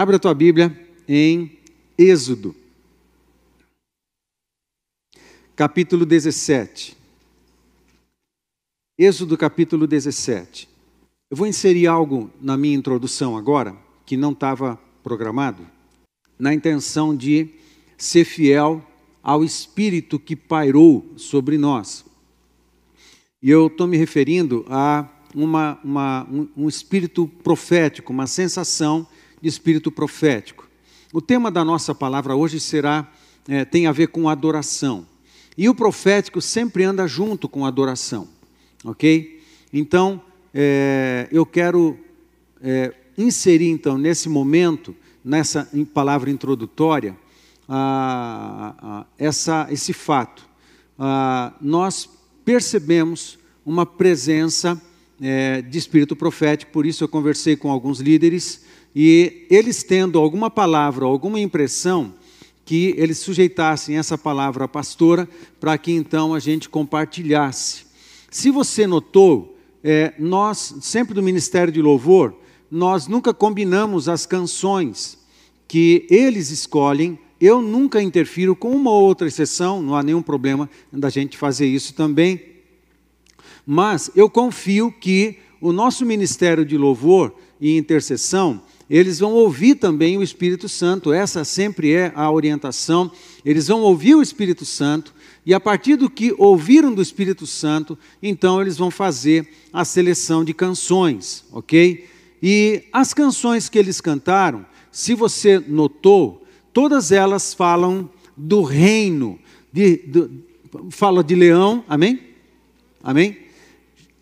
Abra a tua Bíblia em Êxodo, capítulo 17. Êxodo, capítulo 17. Eu vou inserir algo na minha introdução agora, que não estava programado, na intenção de ser fiel ao Espírito que pairou sobre nós. E eu estou me referindo a uma, uma, um, um espírito profético, uma sensação espírito profético. O tema da nossa palavra hoje será é, tem a ver com adoração. E o profético sempre anda junto com adoração, ok? Então, é, eu quero é, inserir então nesse momento, nessa palavra introdutória, essa, esse fato. Nós percebemos uma presença é, de espírito profético, por isso eu conversei com alguns líderes e eles tendo alguma palavra, alguma impressão, que eles sujeitassem essa palavra à pastora, para que então a gente compartilhasse. Se você notou, é, nós, sempre do Ministério de Louvor, nós nunca combinamos as canções que eles escolhem. Eu nunca interfiro com uma ou outra exceção, não há nenhum problema da gente fazer isso também. Mas eu confio que o nosso ministério de louvor e intercessão, eles vão ouvir também o Espírito Santo, essa sempre é a orientação. Eles vão ouvir o Espírito Santo, e a partir do que ouviram do Espírito Santo, então eles vão fazer a seleção de canções, ok? E as canções que eles cantaram, se você notou, todas elas falam do reino, de, de, fala de leão, amém? Amém?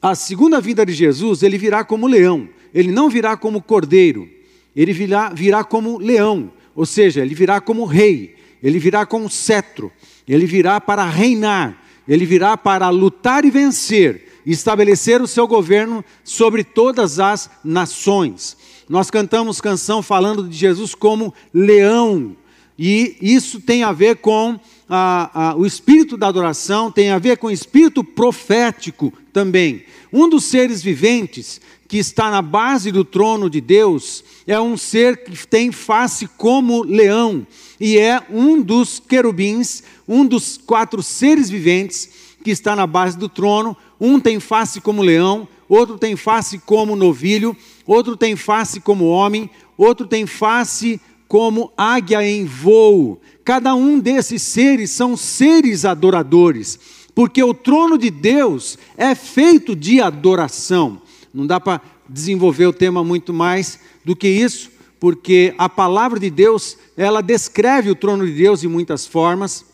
A segunda vinda de Jesus, ele virá como leão, ele não virá como cordeiro ele virá, virá como leão, ou seja, ele virá como rei, ele virá com cetro, ele virá para reinar, ele virá para lutar e vencer, estabelecer o seu governo sobre todas as nações. Nós cantamos canção falando de Jesus como leão, e isso tem a ver com a, a, o espírito da adoração, tem a ver com o espírito profético também. Um dos seres viventes que está na base do trono de Deus, é um ser que tem face como leão, e é um dos querubins, um dos quatro seres viventes que está na base do trono. Um tem face como leão, outro tem face como novilho, outro tem face como homem, outro tem face como águia em voo. Cada um desses seres são seres adoradores, porque o trono de Deus é feito de adoração. Não dá para desenvolver o tema muito mais do que isso, porque a palavra de Deus, ela descreve o trono de Deus de muitas formas.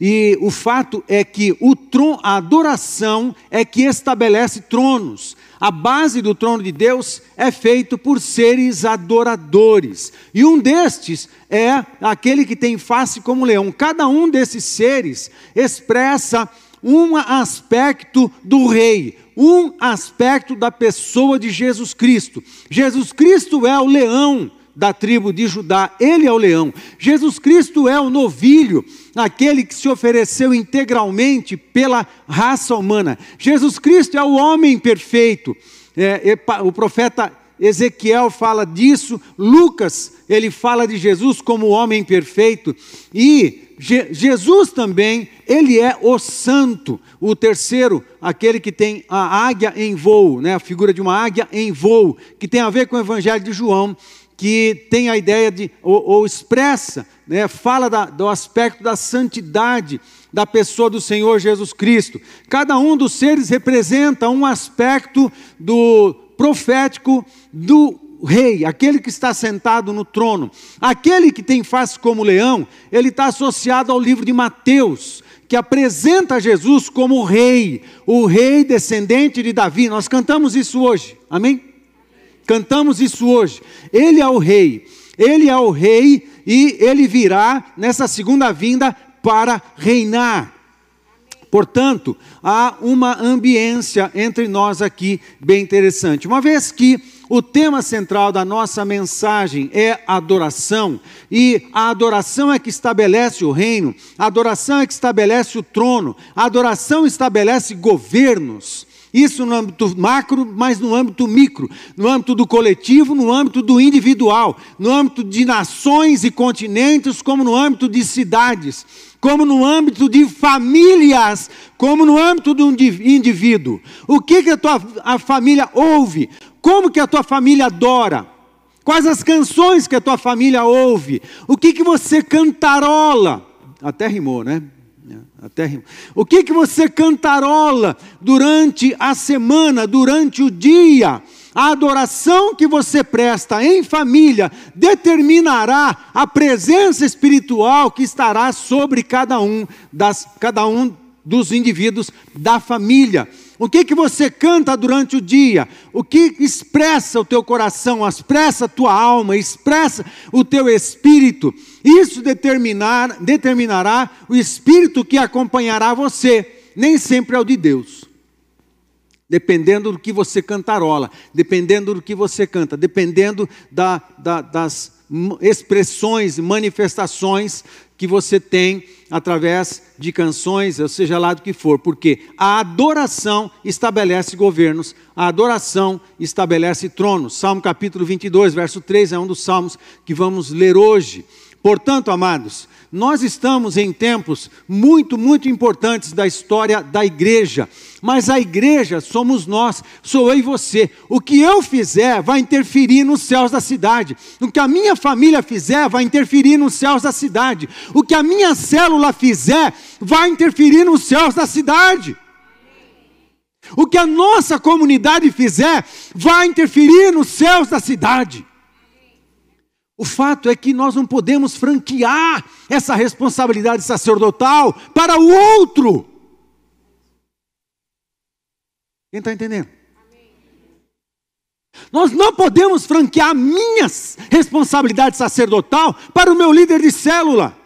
E o fato é que tron, a adoração é que estabelece tronos. A base do trono de Deus é feito por seres adoradores. E um destes é aquele que tem face como leão. Cada um desses seres expressa um aspecto do rei, um aspecto da pessoa de Jesus Cristo. Jesus Cristo é o leão da tribo de Judá, ele é o leão. Jesus Cristo é o novilho, aquele que se ofereceu integralmente pela raça humana. Jesus Cristo é o homem perfeito. É, o profeta Ezequiel fala disso, Lucas, ele fala de Jesus como homem perfeito, e Je Jesus também, ele é o santo, o terceiro, aquele que tem a águia em voo, né? a figura de uma águia em voo, que tem a ver com o evangelho de João, que tem a ideia de, ou, ou expressa, né? fala da, do aspecto da santidade da pessoa do Senhor Jesus Cristo. Cada um dos seres representa um aspecto do profético do rei, aquele que está sentado no trono, aquele que tem face como leão, ele está associado ao livro de Mateus, que apresenta Jesus como rei, o rei descendente de Davi. Nós cantamos isso hoje, amém? Cantamos isso hoje. Ele é o rei, ele é o rei e ele virá nessa segunda vinda para reinar. Portanto, há uma ambiência entre nós aqui bem interessante. Uma vez que o tema central da nossa mensagem é adoração, e a adoração é que estabelece o reino, a adoração é que estabelece o trono, a adoração estabelece governos. Isso no âmbito macro, mas no âmbito micro, no âmbito do coletivo, no âmbito do individual, no âmbito de nações e continentes, como no âmbito de cidades, como no âmbito de famílias, como no âmbito do indivíduo. O que, que a tua a família ouve? Como que a tua família adora? Quais as canções que a tua família ouve? O que, que você cantarola? Até rimou, né? Até rimou. O que, que você cantarola durante a semana, durante o dia? A adoração que você presta em família determinará a presença espiritual que estará sobre cada um das cada um dos indivíduos da família. O que que você canta durante o dia? O que expressa o teu coração, expressa a tua alma, expressa o teu espírito? Isso determinar, determinará o espírito que acompanhará você. Nem sempre é o de Deus. Dependendo do que você cantarola, dependendo do que você canta, dependendo da, da, das expressões, manifestações que você tem através de canções, ou seja lá do que for, porque a adoração estabelece governos, a adoração estabelece tronos. Salmo capítulo 22, verso 3 é um dos salmos que vamos ler hoje. Portanto, amados, nós estamos em tempos muito, muito importantes da história da igreja, mas a igreja somos nós, sou eu e você. O que eu fizer vai interferir nos céus da cidade, o que a minha família fizer vai interferir nos céus da cidade, o que a minha célula fizer vai interferir nos céus da cidade. O que a nossa comunidade fizer vai interferir nos céus da cidade. O fato é que nós não podemos franquear essa responsabilidade sacerdotal para o outro. Quem está entendendo? Nós não podemos franquear minhas responsabilidade sacerdotal para o meu líder de célula.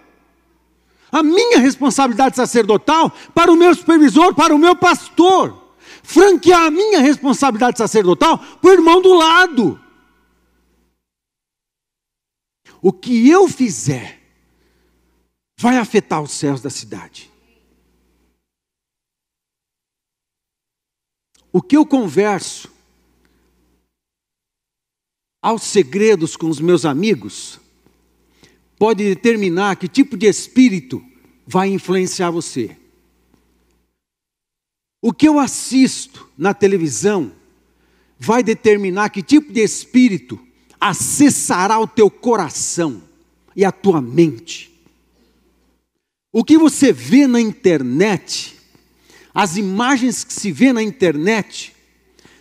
A minha responsabilidade sacerdotal para o meu supervisor, para o meu pastor. Franquear a minha responsabilidade sacerdotal para o irmão do lado o que eu fizer vai afetar os céus da cidade. O que eu converso aos segredos com os meus amigos pode determinar que tipo de espírito vai influenciar você. O que eu assisto na televisão vai determinar que tipo de espírito acessará o teu coração e a tua mente. O que você vê na internet, as imagens que se vê na internet,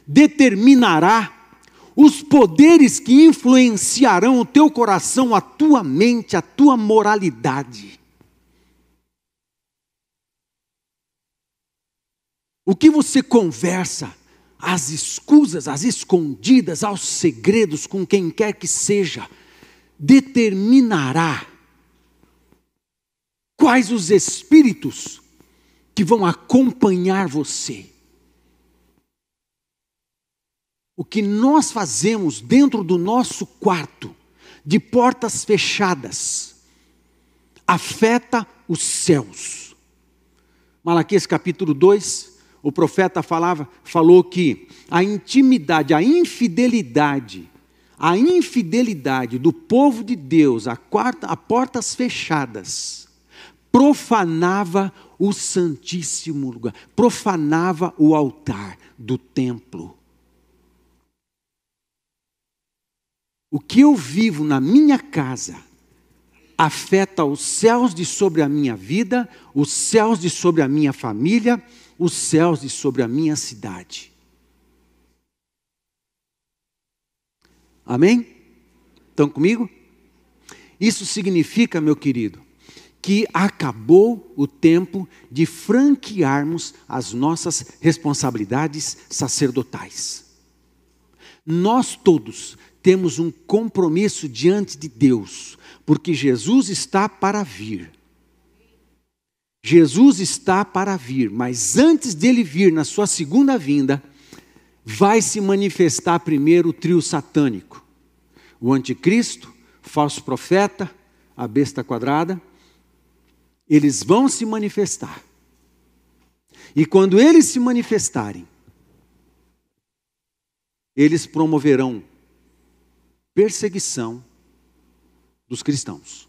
determinará os poderes que influenciarão o teu coração, a tua mente, a tua moralidade. O que você conversa, às escusas, às escondidas, aos segredos com quem quer que seja, determinará quais os espíritos que vão acompanhar você. O que nós fazemos dentro do nosso quarto, de portas fechadas, afeta os céus. Malaquias capítulo 2, o profeta falava, falou que a intimidade, a infidelidade, a infidelidade do povo de Deus a, quarta, a portas fechadas profanava o santíssimo lugar, profanava o altar do templo. O que eu vivo na minha casa afeta os céus de sobre a minha vida, os céus de sobre a minha família os céus de sobre a minha cidade. Amém? Estão comigo? Isso significa, meu querido, que acabou o tempo de franquearmos as nossas responsabilidades sacerdotais. Nós todos temos um compromisso diante de Deus, porque Jesus está para vir. Jesus está para vir, mas antes dele vir na sua segunda vinda, vai se manifestar primeiro o trio satânico: o anticristo, o falso profeta, a besta quadrada. Eles vão se manifestar. E quando eles se manifestarem, eles promoverão perseguição dos cristãos.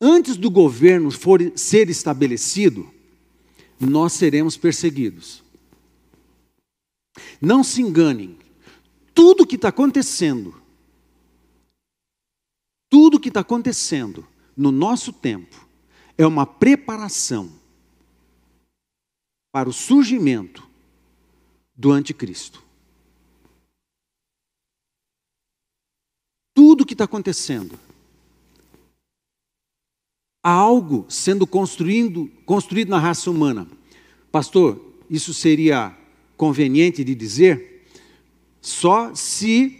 Antes do governo for ser estabelecido, nós seremos perseguidos. Não se enganem, tudo que está acontecendo, tudo que está acontecendo no nosso tempo é uma preparação para o surgimento do anticristo. Tudo que está acontecendo há algo sendo construído, construído na raça humana. Pastor, isso seria conveniente de dizer só se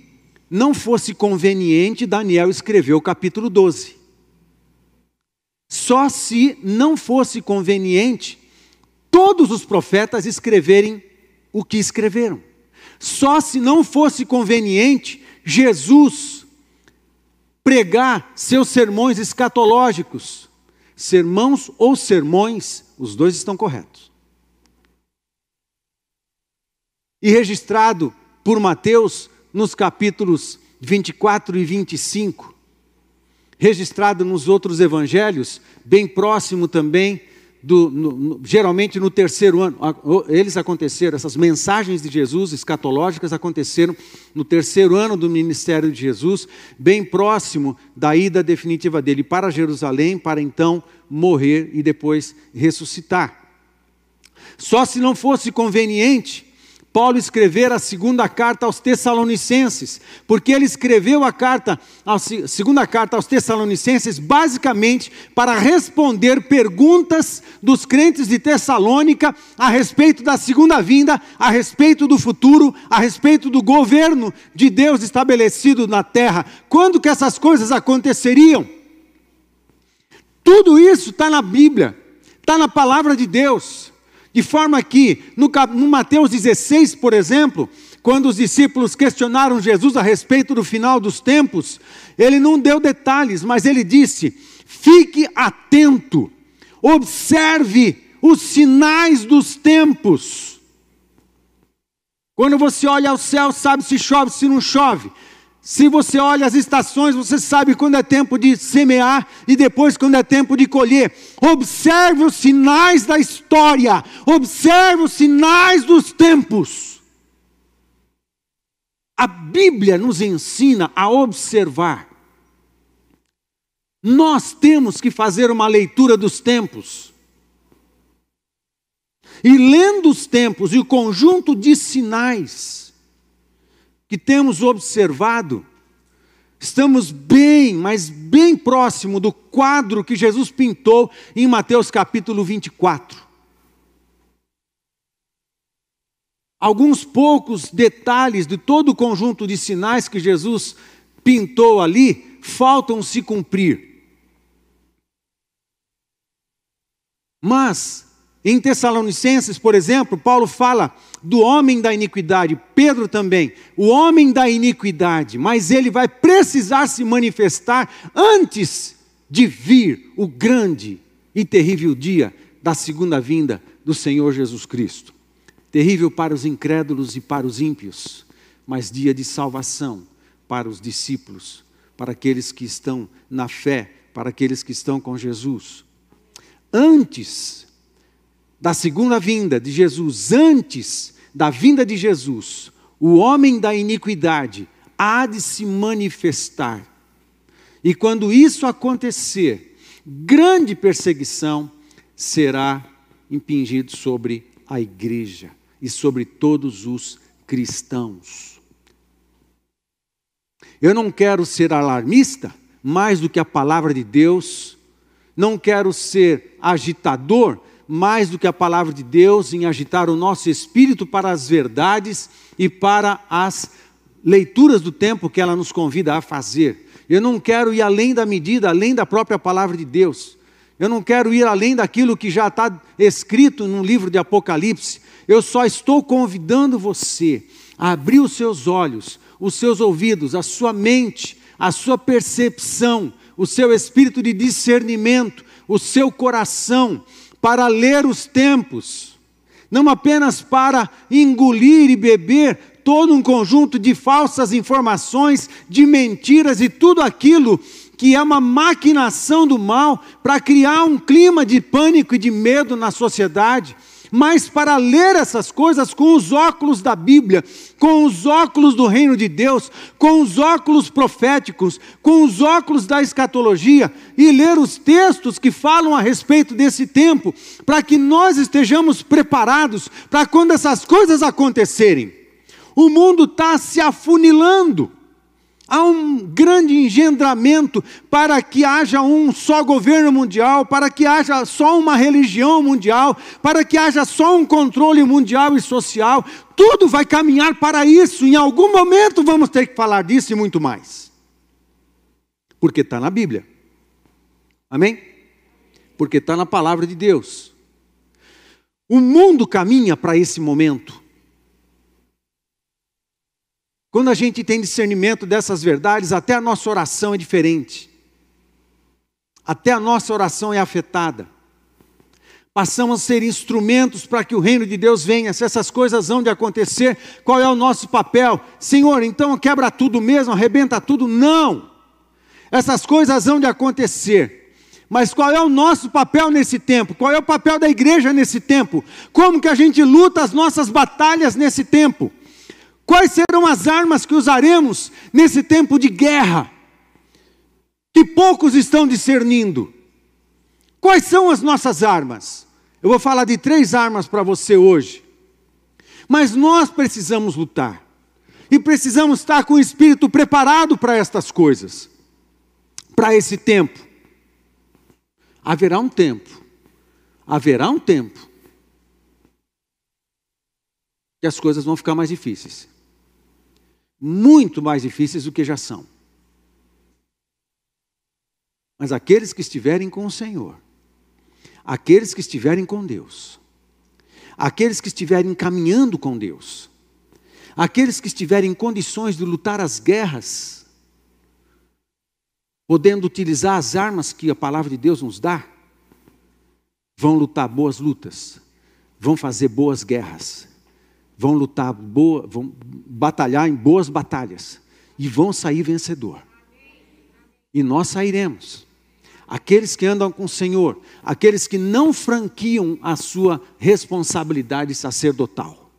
não fosse conveniente Daniel escrever o capítulo 12. Só se não fosse conveniente todos os profetas escreverem o que escreveram. Só se não fosse conveniente Jesus pregar seus sermões escatológicos, sermãos ou sermões, os dois estão corretos. E registrado por Mateus nos capítulos 24 e 25, registrado nos outros evangelhos, bem próximo também do, no, geralmente no terceiro ano, eles aconteceram, essas mensagens de Jesus escatológicas aconteceram no terceiro ano do ministério de Jesus, bem próximo da ida definitiva dele para Jerusalém, para então morrer e depois ressuscitar. Só se não fosse conveniente Paulo escrever a segunda carta aos Tessalonicenses, porque ele escreveu a carta, a segunda carta aos Tessalonicenses, basicamente para responder perguntas dos crentes de Tessalônica a respeito da segunda vinda, a respeito do futuro, a respeito do governo de Deus estabelecido na terra. Quando que essas coisas aconteceriam? Tudo isso está na Bíblia, está na palavra de Deus. De forma que, no, no Mateus 16, por exemplo, quando os discípulos questionaram Jesus a respeito do final dos tempos, ele não deu detalhes, mas ele disse: fique atento, observe os sinais dos tempos. Quando você olha ao céu, sabe se chove, se não chove. Se você olha as estações, você sabe quando é tempo de semear e depois quando é tempo de colher. Observe os sinais da história, observe os sinais dos tempos. A Bíblia nos ensina a observar. Nós temos que fazer uma leitura dos tempos. E lendo os tempos e o conjunto de sinais, que temos observado, estamos bem, mas bem próximo do quadro que Jesus pintou em Mateus capítulo 24. Alguns poucos detalhes de todo o conjunto de sinais que Jesus pintou ali faltam se cumprir. Mas em Tessalonicenses, por exemplo, Paulo fala do homem da iniquidade, Pedro também, o homem da iniquidade, mas ele vai precisar se manifestar antes de vir o grande e terrível dia da segunda vinda do Senhor Jesus Cristo. Terrível para os incrédulos e para os ímpios, mas dia de salvação para os discípulos, para aqueles que estão na fé, para aqueles que estão com Jesus. Antes da segunda vinda de Jesus, antes da vinda de Jesus, o homem da iniquidade há de se manifestar. E quando isso acontecer, grande perseguição será impingida sobre a igreja e sobre todos os cristãos. Eu não quero ser alarmista mais do que a palavra de Deus, não quero ser agitador mais do que a palavra de Deus em agitar o nosso espírito para as verdades e para as leituras do tempo que ela nos convida a fazer. Eu não quero ir além da medida, além da própria palavra de Deus. Eu não quero ir além daquilo que já está escrito no livro de Apocalipse. Eu só estou convidando você a abrir os seus olhos, os seus ouvidos, a sua mente, a sua percepção, o seu espírito de discernimento, o seu coração, para ler os tempos, não apenas para engolir e beber todo um conjunto de falsas informações, de mentiras e tudo aquilo que é uma maquinação do mal para criar um clima de pânico e de medo na sociedade mas para ler essas coisas com os óculos da Bíblia, com os óculos do reino de Deus, com os óculos proféticos, com os óculos da escatologia e ler os textos que falam a respeito desse tempo, para que nós estejamos preparados para quando essas coisas acontecerem. O mundo está se afunilando. Há um grande engendramento para que haja um só governo mundial, para que haja só uma religião mundial, para que haja só um controle mundial e social. Tudo vai caminhar para isso. Em algum momento vamos ter que falar disso e muito mais. Porque está na Bíblia. Amém? Porque está na palavra de Deus. O mundo caminha para esse momento. Quando a gente tem discernimento dessas verdades, até a nossa oração é diferente. Até a nossa oração é afetada. Passamos a ser instrumentos para que o reino de Deus venha. Se essas coisas vão de acontecer, qual é o nosso papel? Senhor, então quebra tudo mesmo, arrebenta tudo? Não! Essas coisas vão de acontecer. Mas qual é o nosso papel nesse tempo? Qual é o papel da igreja nesse tempo? Como que a gente luta as nossas batalhas nesse tempo? Quais serão as armas que usaremos nesse tempo de guerra? Que poucos estão discernindo. Quais são as nossas armas? Eu vou falar de três armas para você hoje. Mas nós precisamos lutar. E precisamos estar com o espírito preparado para estas coisas. Para esse tempo. Haverá um tempo. Haverá um tempo que as coisas vão ficar mais difíceis muito mais difíceis do que já são. Mas aqueles que estiverem com o Senhor, aqueles que estiverem com Deus, aqueles que estiverem caminhando com Deus, aqueles que estiverem em condições de lutar as guerras, podendo utilizar as armas que a palavra de Deus nos dá, vão lutar boas lutas, vão fazer boas guerras, vão lutar boa, vão batalhar em boas batalhas e vão sair vencedor. E nós sairemos. Aqueles que andam com o Senhor, aqueles que não franquiam a sua responsabilidade sacerdotal.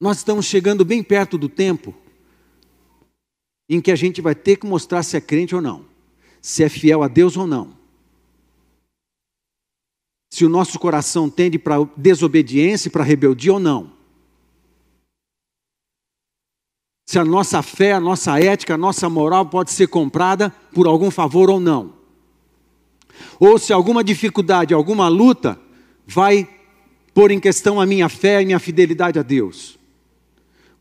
Nós estamos chegando bem perto do tempo em que a gente vai ter que mostrar se é crente ou não, se é fiel a Deus ou não se o nosso coração tende para desobediência para rebeldia ou não. Se a nossa fé, a nossa ética, a nossa moral pode ser comprada por algum favor ou não. Ou se alguma dificuldade, alguma luta vai pôr em questão a minha fé e minha fidelidade a Deus.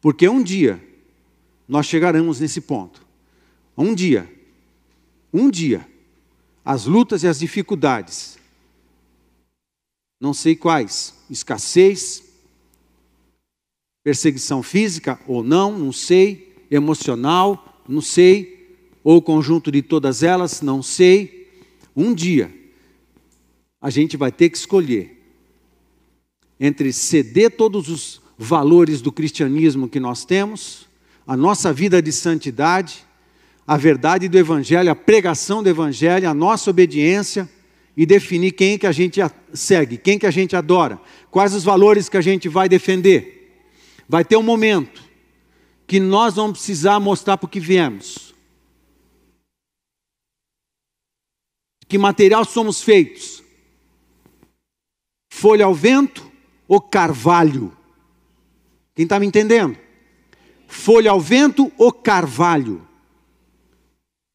Porque um dia nós chegaremos nesse ponto. Um dia, um dia, as lutas e as dificuldades não sei quais, escassez, perseguição física ou não, não sei, emocional, não sei, ou conjunto de todas elas, não sei. Um dia, a gente vai ter que escolher entre ceder todos os valores do cristianismo que nós temos, a nossa vida de santidade, a verdade do Evangelho, a pregação do Evangelho, a nossa obediência e definir quem que a gente segue, quem que a gente adora, quais os valores que a gente vai defender. Vai ter um momento que nós vamos precisar mostrar para o que viemos. Que material somos feitos? Folha ao vento ou carvalho? Quem está me entendendo? Folha ao vento ou carvalho?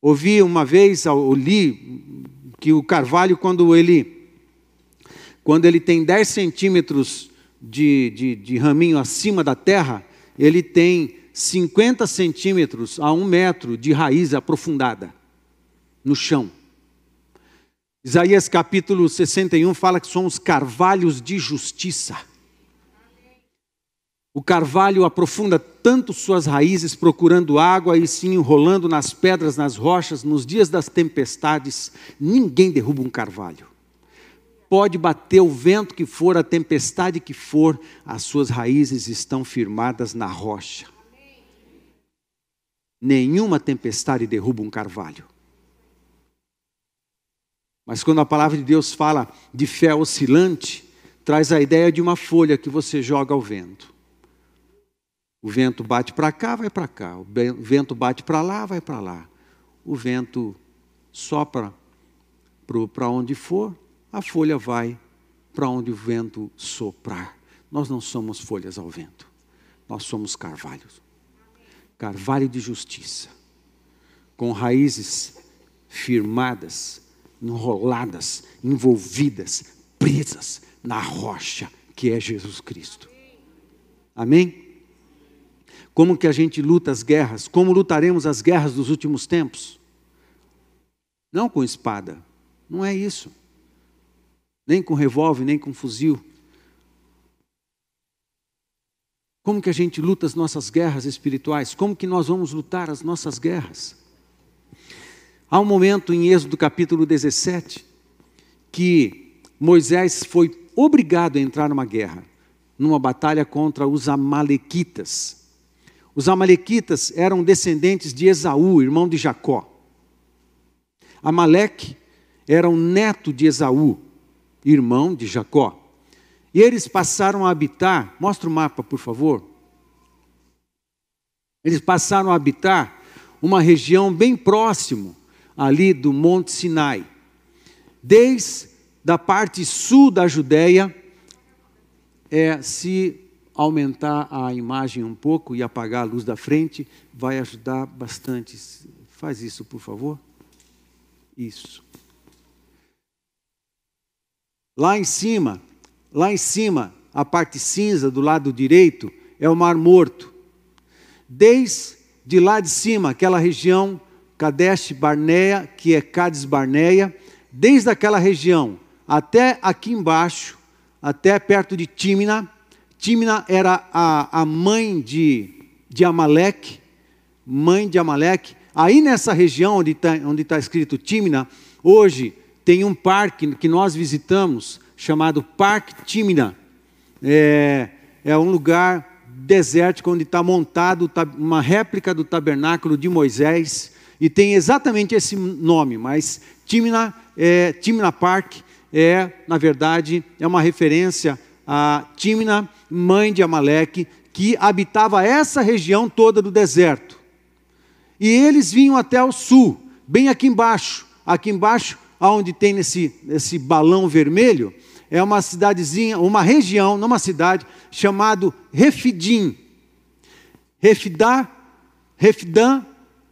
Ouvi uma vez, ou li que o carvalho, quando ele, quando ele tem 10 centímetros de, de, de raminho acima da terra, ele tem 50 centímetros a um metro de raiz aprofundada no chão. Isaías capítulo 61 fala que somos carvalhos de justiça. O carvalho aprofunda tanto suas raízes procurando água e se enrolando nas pedras, nas rochas, nos dias das tempestades. Ninguém derruba um carvalho. pode bater o vento que for, a tempestade que for, as suas raízes estão firmadas na rocha. Nenhuma tempestade derruba um carvalho. Mas quando a palavra de Deus fala de fé oscilante, traz a ideia de uma folha que você joga ao vento. O vento bate para cá, vai para cá. O vento bate para lá, vai para lá. O vento sopra para onde for, a folha vai para onde o vento soprar. Nós não somos folhas ao vento, nós somos carvalhos carvalho de justiça, com raízes firmadas enroladas, envolvidas, presas na rocha que é Jesus Cristo. Amém? Como que a gente luta as guerras? Como lutaremos as guerras dos últimos tempos? Não com espada, não é isso. Nem com revólver, nem com fuzil. Como que a gente luta as nossas guerras espirituais? Como que nós vamos lutar as nossas guerras? Há um momento em Êxodo capítulo 17 que Moisés foi obrigado a entrar numa guerra, numa batalha contra os Amalequitas. Os Amalequitas eram descendentes de Esaú, irmão de Jacó. Amaleque era um neto de Esaú, irmão de Jacó. E eles passaram a habitar, mostra o mapa, por favor. Eles passaram a habitar uma região bem próximo ali do Monte Sinai. Desde a parte sul da Judéia, é, se aumentar a imagem um pouco e apagar a luz da frente, vai ajudar bastante. Faz isso, por favor. Isso. Lá em cima, lá em cima, a parte cinza do lado direito é o Mar Morto. Desde lá de cima, aquela região Kadesh Barnea, que é Cades Barneia, desde aquela região até aqui embaixo, até perto de Tímina. Tímina era a, a mãe de, de Amaleque, mãe de Amaleque. Aí nessa região onde está onde tá escrito Tímina, hoje tem um parque que nós visitamos, chamado Parque Tímina. É, é um lugar desértico onde está montado uma réplica do tabernáculo de Moisés e tem exatamente esse nome, mas Timna, é, Timna Park é, na verdade, é uma referência a Timna, mãe de Amaleque, que habitava essa região toda do deserto. E eles vinham até o sul, bem aqui embaixo. Aqui embaixo, onde tem esse, esse balão vermelho, é uma cidadezinha, uma região, não uma cidade, chamado Refidim. Refidá, Refidã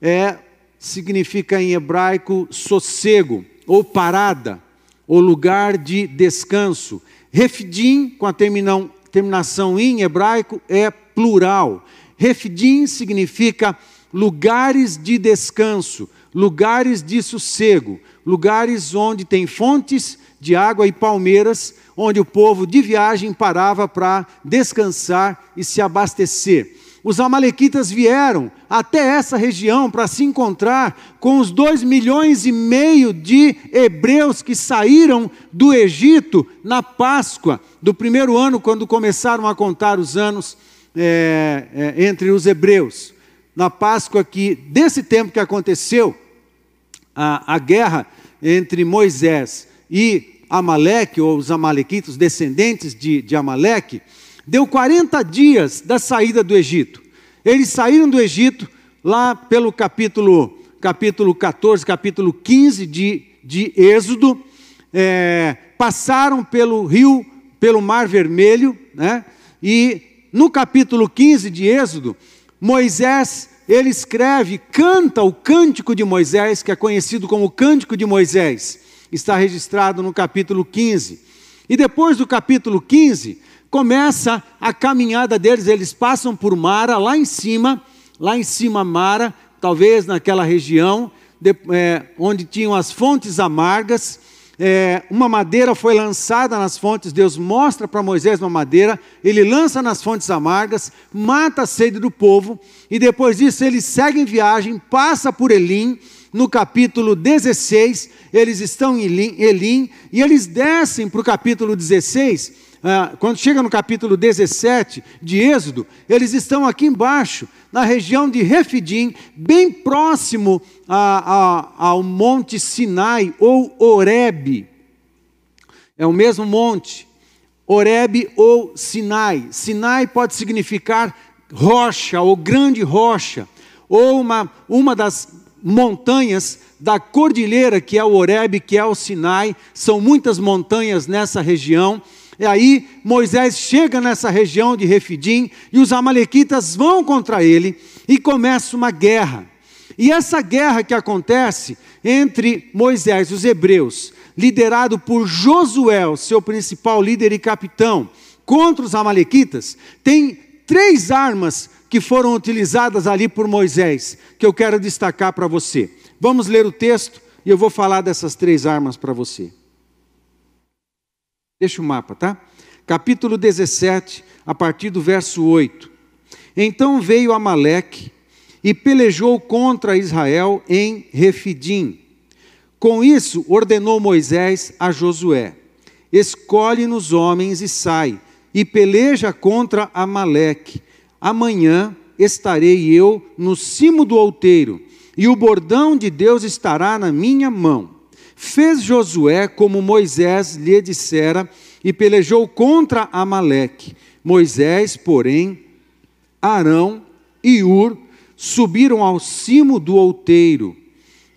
é significa em hebraico sossego, ou parada, ou lugar de descanso. Refidim, com a terminação em hebraico, é plural. Refidim significa lugares de descanso, lugares de sossego, lugares onde tem fontes de água e palmeiras, onde o povo de viagem parava para descansar e se abastecer os Amalequitas vieram até essa região para se encontrar com os dois milhões e meio de hebreus que saíram do Egito na Páscoa do primeiro ano, quando começaram a contar os anos é, é, entre os hebreus. Na Páscoa que, desse tempo que aconteceu, a, a guerra entre Moisés e Amaleque, ou os Amalequitas, descendentes de, de Amaleque, deu 40 dias da saída do Egito. Eles saíram do Egito lá pelo capítulo, capítulo 14, capítulo 15 de, de Êxodo, é, passaram pelo rio, pelo Mar Vermelho, né? e no capítulo 15 de Êxodo, Moisés, ele escreve, canta o cântico de Moisés, que é conhecido como o cântico de Moisés, está registrado no capítulo 15. E depois do capítulo 15, começa a caminhada deles, eles passam por Mara, lá em cima, lá em cima Mara, talvez naquela região, de, é, onde tinham as fontes amargas, é, uma madeira foi lançada nas fontes, Deus mostra para Moisés uma madeira, ele lança nas fontes amargas, mata a sede do povo, e depois disso ele segue em viagem, passa por Elim, no capítulo 16, eles estão em Elim, e eles descem para o capítulo 16, ah, quando chega no capítulo 17 de Êxodo, eles estão aqui embaixo, na região de Refidim, bem próximo a, a, ao monte Sinai ou Oreb. É o mesmo monte, Oreb ou Sinai. Sinai pode significar rocha ou grande rocha, ou uma, uma das montanhas da cordilheira que é o Oreb, que é o Sinai. São muitas montanhas nessa região. E aí Moisés chega nessa região de Refidim e os amalequitas vão contra ele e começa uma guerra. E essa guerra que acontece entre Moisés e os hebreus, liderado por Josué, seu principal líder e capitão, contra os amalequitas, tem três armas que foram utilizadas ali por Moisés, que eu quero destacar para você. Vamos ler o texto e eu vou falar dessas três armas para você. Deixa o mapa, tá? Capítulo 17, a partir do verso 8. Então veio Amaleque e pelejou contra Israel em Refidim. Com isso, ordenou Moisés a Josué: Escolhe-nos homens e sai, e peleja contra Amaleque. Amanhã estarei eu no cimo do outeiro, e o bordão de Deus estará na minha mão. Fez Josué como Moisés lhe dissera e pelejou contra Amaleque. Moisés, porém, Arão e Ur subiram ao cimo do outeiro.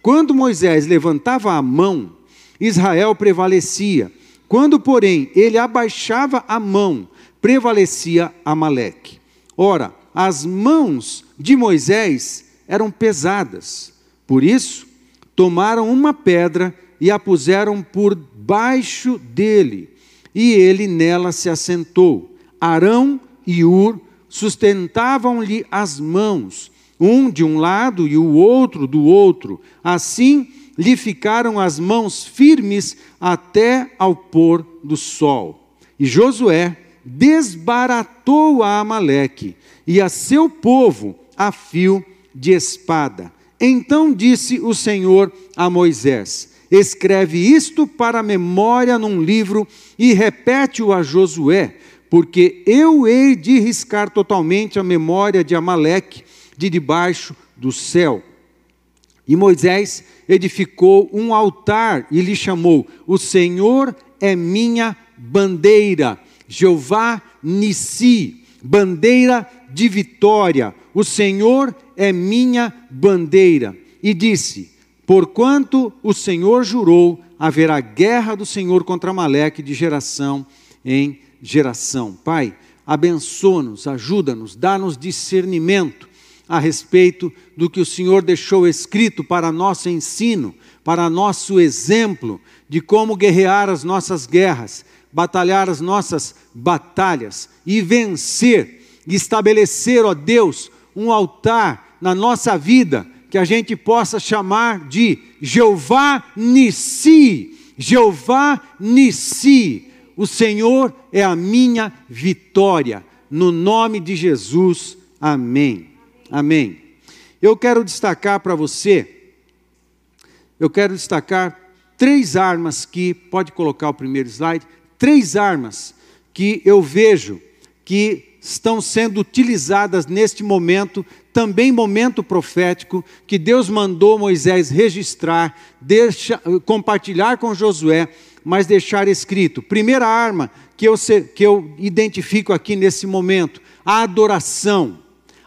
Quando Moisés levantava a mão, Israel prevalecia. Quando, porém, ele abaixava a mão, prevalecia Amaleque. Ora, as mãos de Moisés eram pesadas. Por isso, tomaram uma pedra e a puseram por baixo dele, e ele nela se assentou. Arão e Ur sustentavam-lhe as mãos, um de um lado e o outro do outro. Assim lhe ficaram as mãos firmes até ao pôr do sol. E Josué desbaratou a Amaleque e a seu povo a fio de espada. Então disse o Senhor a Moisés: Escreve isto para a memória num livro e repete-o a Josué, porque eu hei de riscar totalmente a memória de Amaleque de debaixo do céu. E Moisés edificou um altar e lhe chamou: O Senhor é minha bandeira, Jeová Nissi, bandeira de vitória. O Senhor é minha bandeira. E disse: Porquanto o Senhor jurou, haverá guerra do Senhor contra Amaleque de geração em geração. Pai, abençoa-nos, ajuda-nos, dá-nos discernimento a respeito do que o Senhor deixou escrito para nosso ensino, para nosso exemplo de como guerrear as nossas guerras, batalhar as nossas batalhas e vencer, estabelecer, ó Deus, um altar na nossa vida que a gente possa chamar de Jeová Nissi. Jeová Nissi. O Senhor é a minha vitória. No nome de Jesus. Amém. Amém. Eu quero destacar para você, eu quero destacar três armas que, pode colocar o primeiro slide, três armas que eu vejo que estão sendo utilizadas neste momento, também momento profético, que Deus mandou Moisés registrar, deixa, compartilhar com Josué, mas deixar escrito. Primeira arma que eu, que eu identifico aqui nesse momento, a adoração.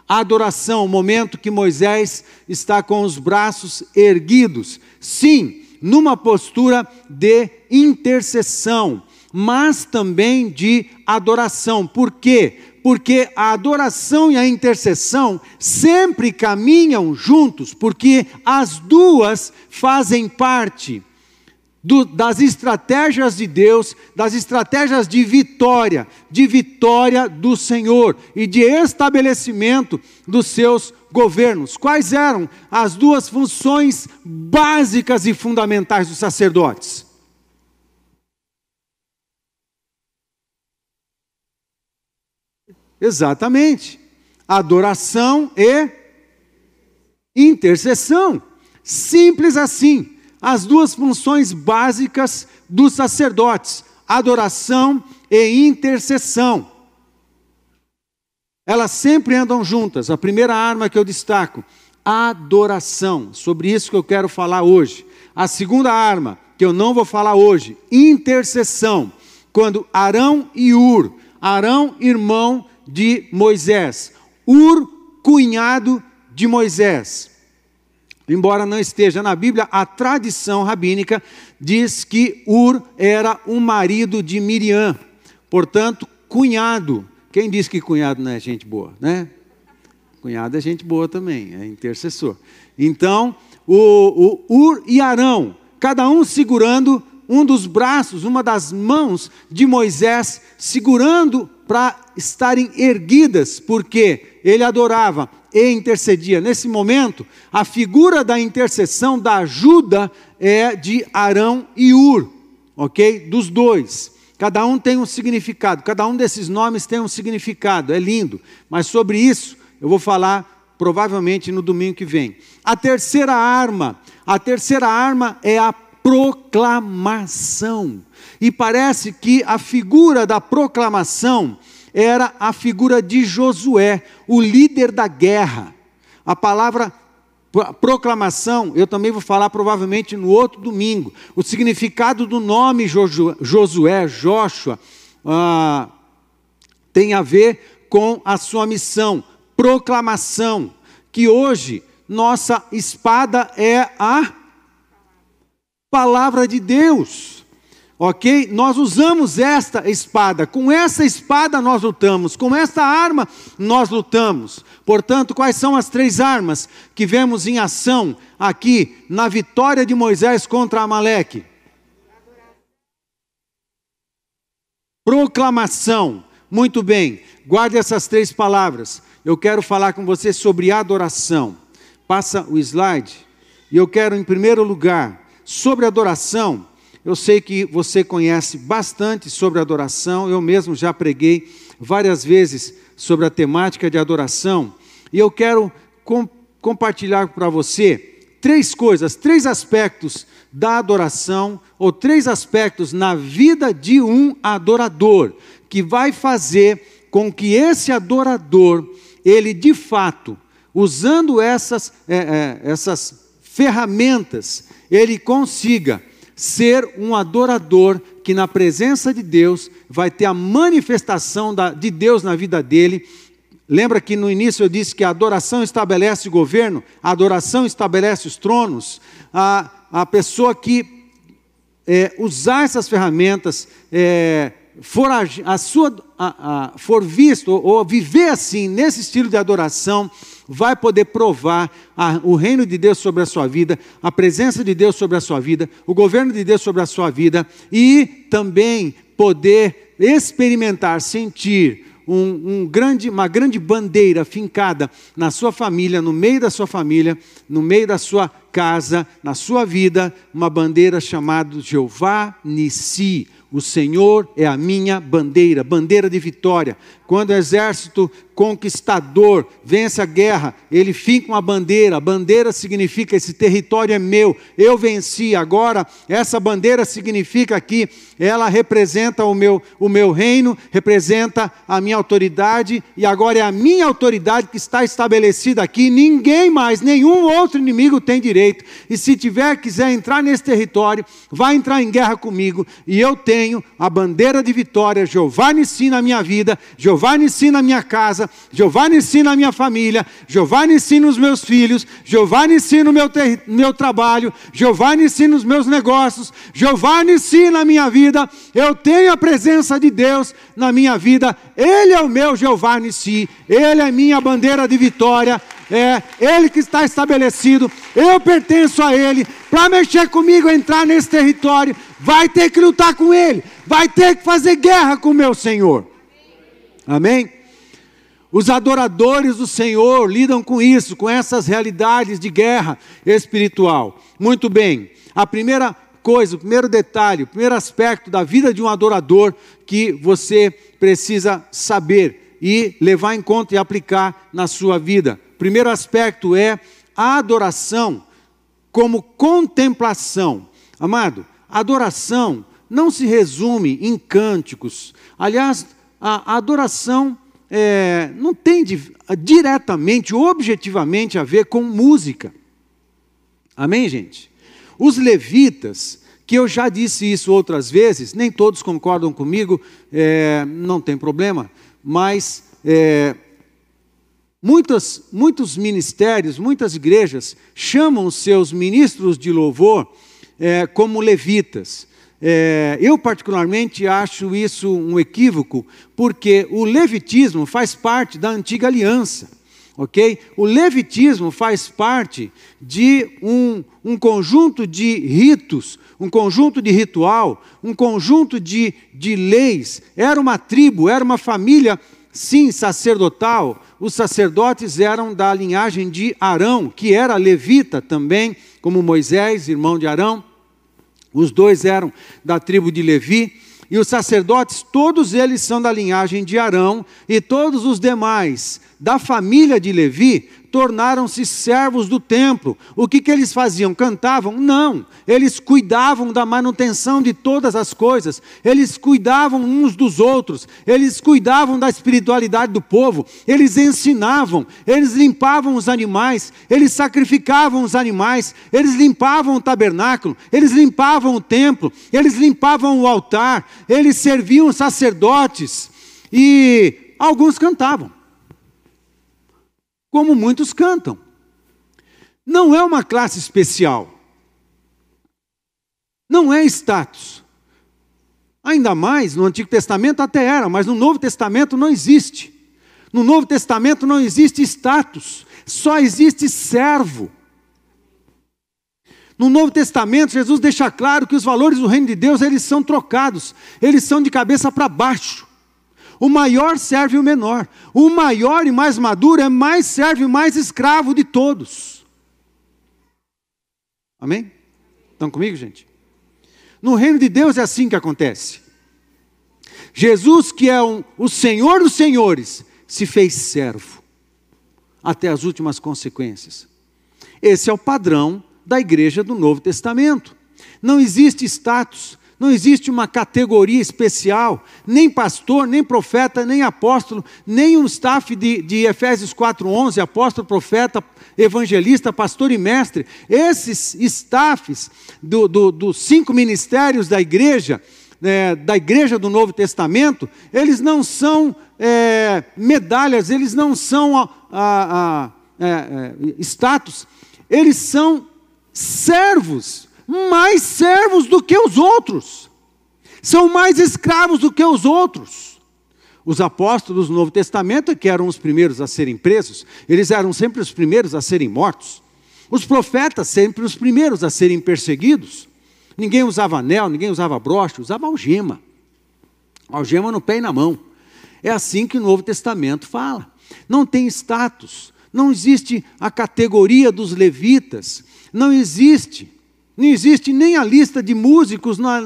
A adoração, o momento que Moisés está com os braços erguidos. Sim, numa postura de intercessão, mas também de adoração. Por quê? Porque a adoração e a intercessão sempre caminham juntos, porque as duas fazem parte do, das estratégias de Deus, das estratégias de vitória, de vitória do Senhor e de estabelecimento dos seus governos. Quais eram as duas funções básicas e fundamentais dos sacerdotes? Exatamente. Adoração e intercessão. Simples assim. As duas funções básicas dos sacerdotes: adoração e intercessão. Elas sempre andam juntas. A primeira arma que eu destaco, adoração. Sobre isso que eu quero falar hoje. A segunda arma, que eu não vou falar hoje, intercessão. Quando Arão e Ur, Arão, irmão de Moisés, Ur, cunhado de Moisés. Embora não esteja na Bíblia, a tradição rabínica diz que Ur era o marido de Miriam, portanto, cunhado. Quem diz que cunhado não é gente boa, né? Cunhado é gente boa também, é intercessor. Então, o, o Ur e Arão, cada um segurando um dos braços, uma das mãos de Moisés, segurando para estarem erguidas, porque ele adorava e intercedia. Nesse momento, a figura da intercessão, da ajuda, é de Arão e Ur, ok? Dos dois. Cada um tem um significado, cada um desses nomes tem um significado, é lindo, mas sobre isso eu vou falar provavelmente no domingo que vem. A terceira arma, a terceira arma é a proclamação. E parece que a figura da proclamação era a figura de Josué, o líder da guerra. A palavra proclamação, eu também vou falar provavelmente no outro domingo. O significado do nome Josué, Joshua, ah, tem a ver com a sua missão, proclamação, que hoje nossa espada é a palavra de Deus. Ok? Nós usamos esta espada, com essa espada nós lutamos, com esta arma nós lutamos. Portanto, quais são as três armas que vemos em ação aqui na vitória de Moisés contra Amaleque? Proclamação. Muito bem, guarde essas três palavras. Eu quero falar com você sobre adoração. Passa o slide. E eu quero, em primeiro lugar, sobre adoração eu sei que você conhece bastante sobre adoração, eu mesmo já preguei várias vezes sobre a temática de adoração, e eu quero com, compartilhar para você três coisas, três aspectos da adoração, ou três aspectos na vida de um adorador, que vai fazer com que esse adorador, ele de fato, usando essas, é, é, essas ferramentas, ele consiga ser um adorador que, na presença de Deus, vai ter a manifestação da, de Deus na vida dele. Lembra que no início eu disse que a adoração estabelece o governo, a adoração estabelece os tronos. A, a pessoa que é, usar essas ferramentas, é, for, a, a sua, a, for visto ou, ou viver assim, nesse estilo de adoração, vai poder provar a, o reino de Deus sobre a sua vida, a presença de Deus sobre a sua vida, o governo de Deus sobre a sua vida e também poder experimentar, sentir um, um grande, uma grande bandeira fincada na sua família, no meio da sua família, no meio da sua casa, na sua vida, uma bandeira chamada Jeová Nissi, o Senhor é a minha bandeira, bandeira de vitória. Quando o exército conquistador vence a guerra, ele finca uma bandeira. A bandeira significa esse território é meu, eu venci. Agora, essa bandeira significa que ela representa o meu, o meu reino, representa a minha autoridade, e agora é a minha autoridade que está estabelecida aqui. Ninguém mais, nenhum outro inimigo tem direito. E se tiver, quiser entrar nesse território, vai entrar em guerra comigo, e eu tenho a bandeira de vitória. Jeová Nissi na minha vida, Jeová Nissi na minha casa, Jeová Nissi na minha família, Jeová Nissi nos meus filhos, Jeová Nissi no meu, meu trabalho, Jeová Nissi nos meus negócios, Jeová Nissi na minha vida. Eu tenho a presença de Deus na minha vida. Ele é o meu Jeová Nissi, Ele é minha bandeira de vitória. É Ele que está estabelecido, eu pertenço a Ele. Para mexer comigo, entrar nesse território, vai ter que lutar com Ele, vai ter que fazer guerra com o meu Senhor. Amém? Os adoradores do Senhor lidam com isso, com essas realidades de guerra espiritual. Muito bem, a primeira coisa, o primeiro detalhe, o primeiro aspecto da vida de um adorador que você precisa saber e levar em conta e aplicar na sua vida. O primeiro aspecto é a adoração como contemplação. Amado, adoração não se resume em cânticos. Aliás, a, adoração é, não tem de, diretamente, objetivamente a ver com música. Amém, gente? Os levitas, que eu já disse isso outras vezes, nem todos concordam comigo, é, não tem problema, mas é, muitas, muitos ministérios, muitas igrejas chamam seus ministros de louvor é, como levitas. É, eu, particularmente, acho isso um equívoco, porque o levitismo faz parte da antiga aliança, ok? O levitismo faz parte de um, um conjunto de ritos, um conjunto de ritual, um conjunto de, de leis. Era uma tribo, era uma família, sim, sacerdotal. Os sacerdotes eram da linhagem de Arão, que era levita também, como Moisés, irmão de Arão. Os dois eram da tribo de Levi, e os sacerdotes, todos eles são da linhagem de Arão, e todos os demais da família de Levi tornaram-se servos do templo. O que, que eles faziam? Cantavam? Não. Eles cuidavam da manutenção de todas as coisas. Eles cuidavam uns dos outros. Eles cuidavam da espiritualidade do povo. Eles ensinavam. Eles limpavam os animais. Eles sacrificavam os animais. Eles limpavam o tabernáculo. Eles limpavam o templo. Eles limpavam o altar. Eles serviam os sacerdotes. E alguns cantavam como muitos cantam. Não é uma classe especial. Não é status. Ainda mais no Antigo Testamento até era, mas no Novo Testamento não existe. No Novo Testamento não existe status, só existe servo. No Novo Testamento, Jesus deixa claro que os valores do reino de Deus, eles são trocados, eles são de cabeça para baixo. O maior serve o menor. O maior e mais maduro é mais serve e mais escravo de todos. Amém? Estão comigo, gente? No reino de Deus é assim que acontece. Jesus, que é um, o Senhor dos senhores, se fez servo até as últimas consequências. Esse é o padrão da igreja do Novo Testamento. Não existe status, não existe uma categoria especial, nem pastor, nem profeta, nem apóstolo, nem um staff de, de Efésios 4,11, apóstolo, profeta, evangelista, pastor e mestre. Esses staffs do, do, dos cinco ministérios da igreja, é, da igreja do Novo Testamento, eles não são é, medalhas, eles não são a, a, a, é, é status, eles são servos mais servos do que os outros, são mais escravos do que os outros. Os apóstolos do Novo Testamento, que eram os primeiros a serem presos, eles eram sempre os primeiros a serem mortos. Os profetas, sempre os primeiros a serem perseguidos. Ninguém usava anel, ninguém usava broche, usava algema. Algema no pé e na mão. É assim que o Novo Testamento fala. Não tem status, não existe a categoria dos levitas, não existe. Não existe nem a lista de músicos na,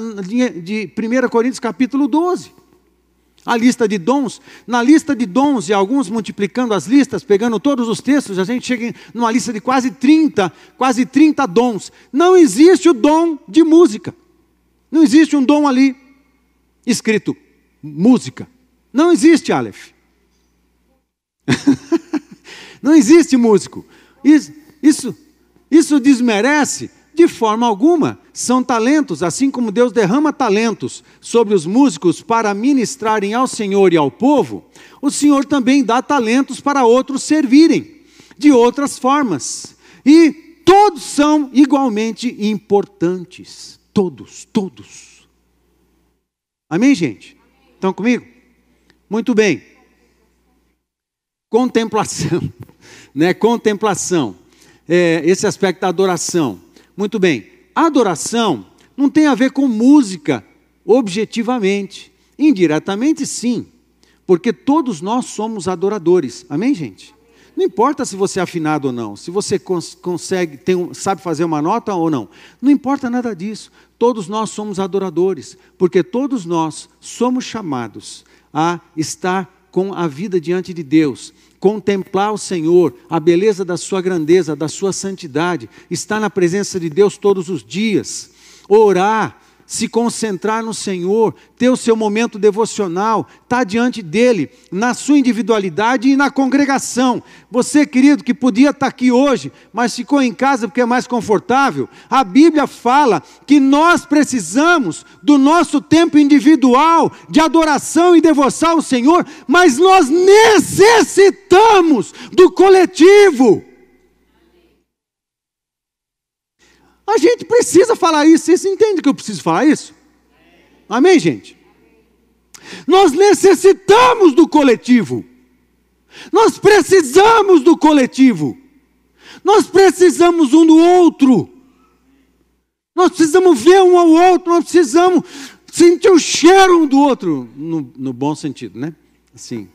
de 1 Coríntios capítulo 12. A lista de dons. Na lista de dons, e alguns multiplicando as listas, pegando todos os textos, a gente chega numa lista de quase 30, quase 30 dons. Não existe o dom de música. Não existe um dom ali escrito música. Não existe, Aleph. Não existe músico. Isso, isso, isso desmerece de forma alguma. São talentos, assim como Deus derrama talentos sobre os músicos para ministrarem ao Senhor e ao povo, o Senhor também dá talentos para outros servirem de outras formas. E todos são igualmente importantes. Todos, todos. Amém, gente? Estão comigo? Muito bem. Contemplação, né? Contemplação. É, esse aspecto da adoração. Muito bem, adoração não tem a ver com música, objetivamente. Indiretamente, sim, porque todos nós somos adoradores. Amém, gente? Não importa se você é afinado ou não, se você cons consegue, tem, sabe fazer uma nota ou não. Não importa nada disso. Todos nós somos adoradores, porque todos nós somos chamados a estar com a vida diante de Deus, contemplar o Senhor, a beleza da sua grandeza, da sua santidade, estar na presença de Deus todos os dias, orar, se concentrar no Senhor, ter o seu momento devocional, estar tá diante dele, na sua individualidade e na congregação. Você, querido, que podia estar aqui hoje, mas ficou em casa porque é mais confortável, a Bíblia fala que nós precisamos do nosso tempo individual de adoração e devoção ao Senhor, mas nós necessitamos do coletivo. A gente precisa falar isso. Vocês entendem que eu preciso falar isso? Amém, gente? Nós necessitamos do coletivo. Nós precisamos do coletivo. Nós precisamos um do outro. Nós precisamos ver um ao outro. Nós precisamos sentir o cheiro um do outro. No, no bom sentido, né? Assim,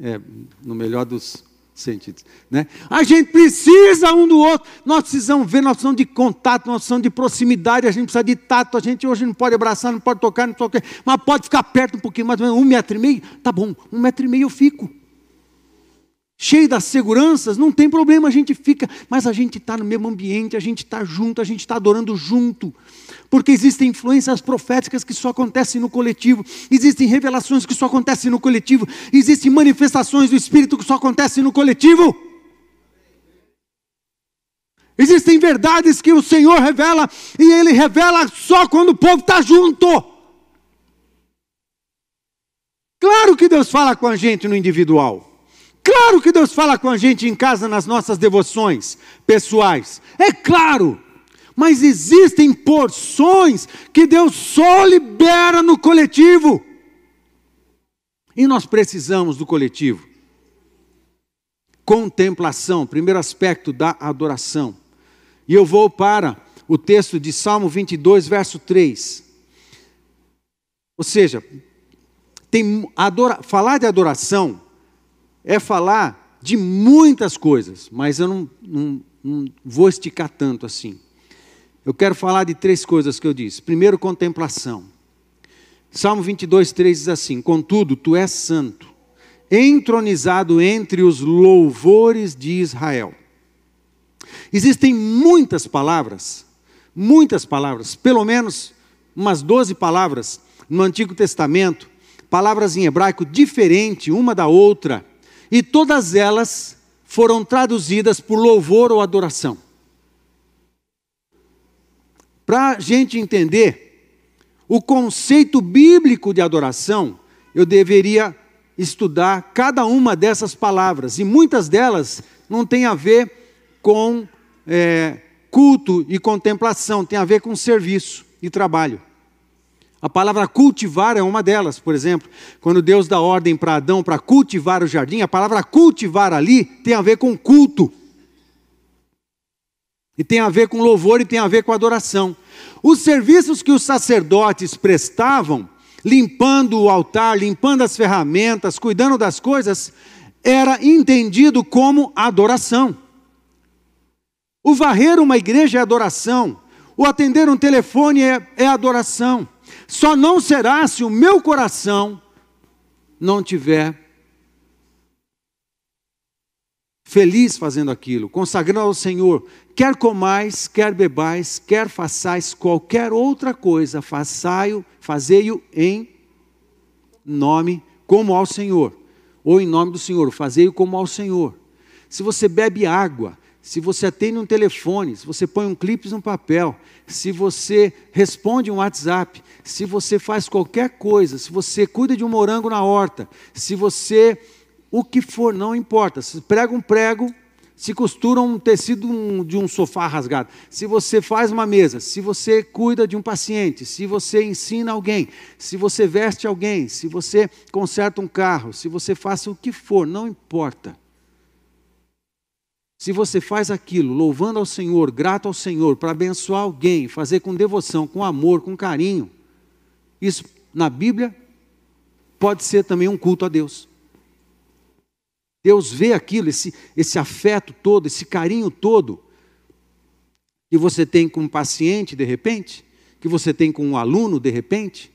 é, no melhor dos sentidos. Né? A gente precisa um do outro, nós precisamos ver, nós precisamos de contato, nós precisamos de proximidade, a gente precisa de tato, a gente hoje não pode abraçar, não pode tocar, não toca, mas pode ficar perto um pouquinho, mais ou menos um metro e meio, tá bom, um metro e meio eu fico. Cheio das seguranças, não tem problema, a gente fica, mas a gente está no mesmo ambiente, a gente está junto, a gente está adorando junto porque existem influências proféticas que só acontecem no coletivo, existem revelações que só acontecem no coletivo, existem manifestações do Espírito que só acontecem no coletivo. Existem verdades que o Senhor revela e Ele revela só quando o povo está junto. Claro que Deus fala com a gente no individual. Claro que Deus fala com a gente em casa nas nossas devoções pessoais. É claro mas existem porções que Deus só libera no coletivo. E nós precisamos do coletivo. Contemplação, primeiro aspecto da adoração. E eu vou para o texto de Salmo 22, verso 3. Ou seja, tem adora, falar de adoração é falar de muitas coisas, mas eu não, não, não vou esticar tanto assim. Eu quero falar de três coisas que eu disse. Primeiro, contemplação. Salmo 22, 3 diz assim: Contudo, tu és santo, entronizado entre os louvores de Israel. Existem muitas palavras, muitas palavras, pelo menos umas 12 palavras no Antigo Testamento, palavras em hebraico diferente uma da outra, e todas elas foram traduzidas por louvor ou adoração. Para a gente entender o conceito bíblico de adoração, eu deveria estudar cada uma dessas palavras, e muitas delas não têm a ver com é, culto e contemplação, tem a ver com serviço e trabalho. A palavra cultivar é uma delas, por exemplo, quando Deus dá ordem para Adão para cultivar o jardim, a palavra cultivar ali tem a ver com culto. E tem a ver com louvor e tem a ver com adoração. Os serviços que os sacerdotes prestavam, limpando o altar, limpando as ferramentas, cuidando das coisas, era entendido como adoração. O varrer uma igreja é adoração. O atender um telefone é, é adoração. Só não será se o meu coração não tiver feliz fazendo aquilo, consagrando ao Senhor, quer comais, quer bebais, quer façais qualquer outra coisa, façai-o, fazei-o em nome como ao Senhor, ou em nome do Senhor, fazei-o como ao Senhor. Se você bebe água, se você atende um telefone, se você põe um clipe no papel, se você responde um WhatsApp, se você faz qualquer coisa, se você cuida de um morango na horta, se você o que for, não importa. Se prega um prego, se costura um tecido de um sofá rasgado, se você faz uma mesa, se você cuida de um paciente, se você ensina alguém, se você veste alguém, se você conserta um carro, se você faça o que for, não importa. Se você faz aquilo louvando ao Senhor, grato ao Senhor, para abençoar alguém, fazer com devoção, com amor, com carinho, isso na Bíblia pode ser também um culto a Deus. Deus vê aquilo, esse, esse afeto todo, esse carinho todo, que você tem com um paciente de repente, que você tem com um aluno de repente,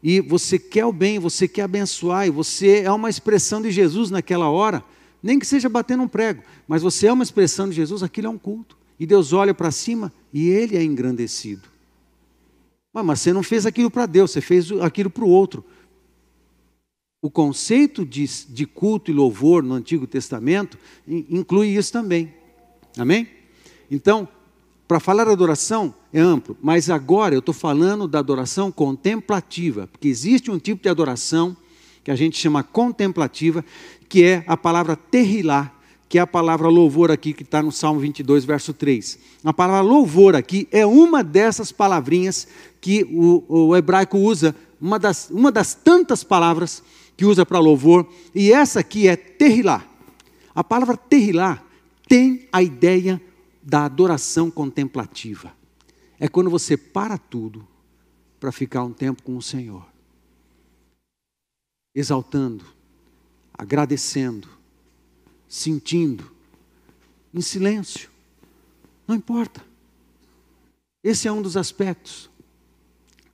e você quer o bem, você quer abençoar, e você é uma expressão de Jesus naquela hora, nem que seja batendo um prego, mas você é uma expressão de Jesus, aquilo é um culto. E Deus olha para cima e ele é engrandecido. Mas você não fez aquilo para Deus, você fez aquilo para o outro. O conceito de, de culto e louvor no Antigo Testamento inclui isso também. Amém? Então, para falar adoração é amplo, mas agora eu estou falando da adoração contemplativa, porque existe um tipo de adoração que a gente chama contemplativa, que é a palavra terrilá, que é a palavra louvor aqui que está no Salmo 22, verso 3. A palavra louvor aqui é uma dessas palavrinhas que o, o hebraico usa, uma das, uma das tantas palavras que usa para louvor, e essa aqui é terrilá. A palavra terrilá tem a ideia da adoração contemplativa. É quando você para tudo para ficar um tempo com o Senhor, exaltando, agradecendo, sentindo, em silêncio. Não importa. Esse é um dos aspectos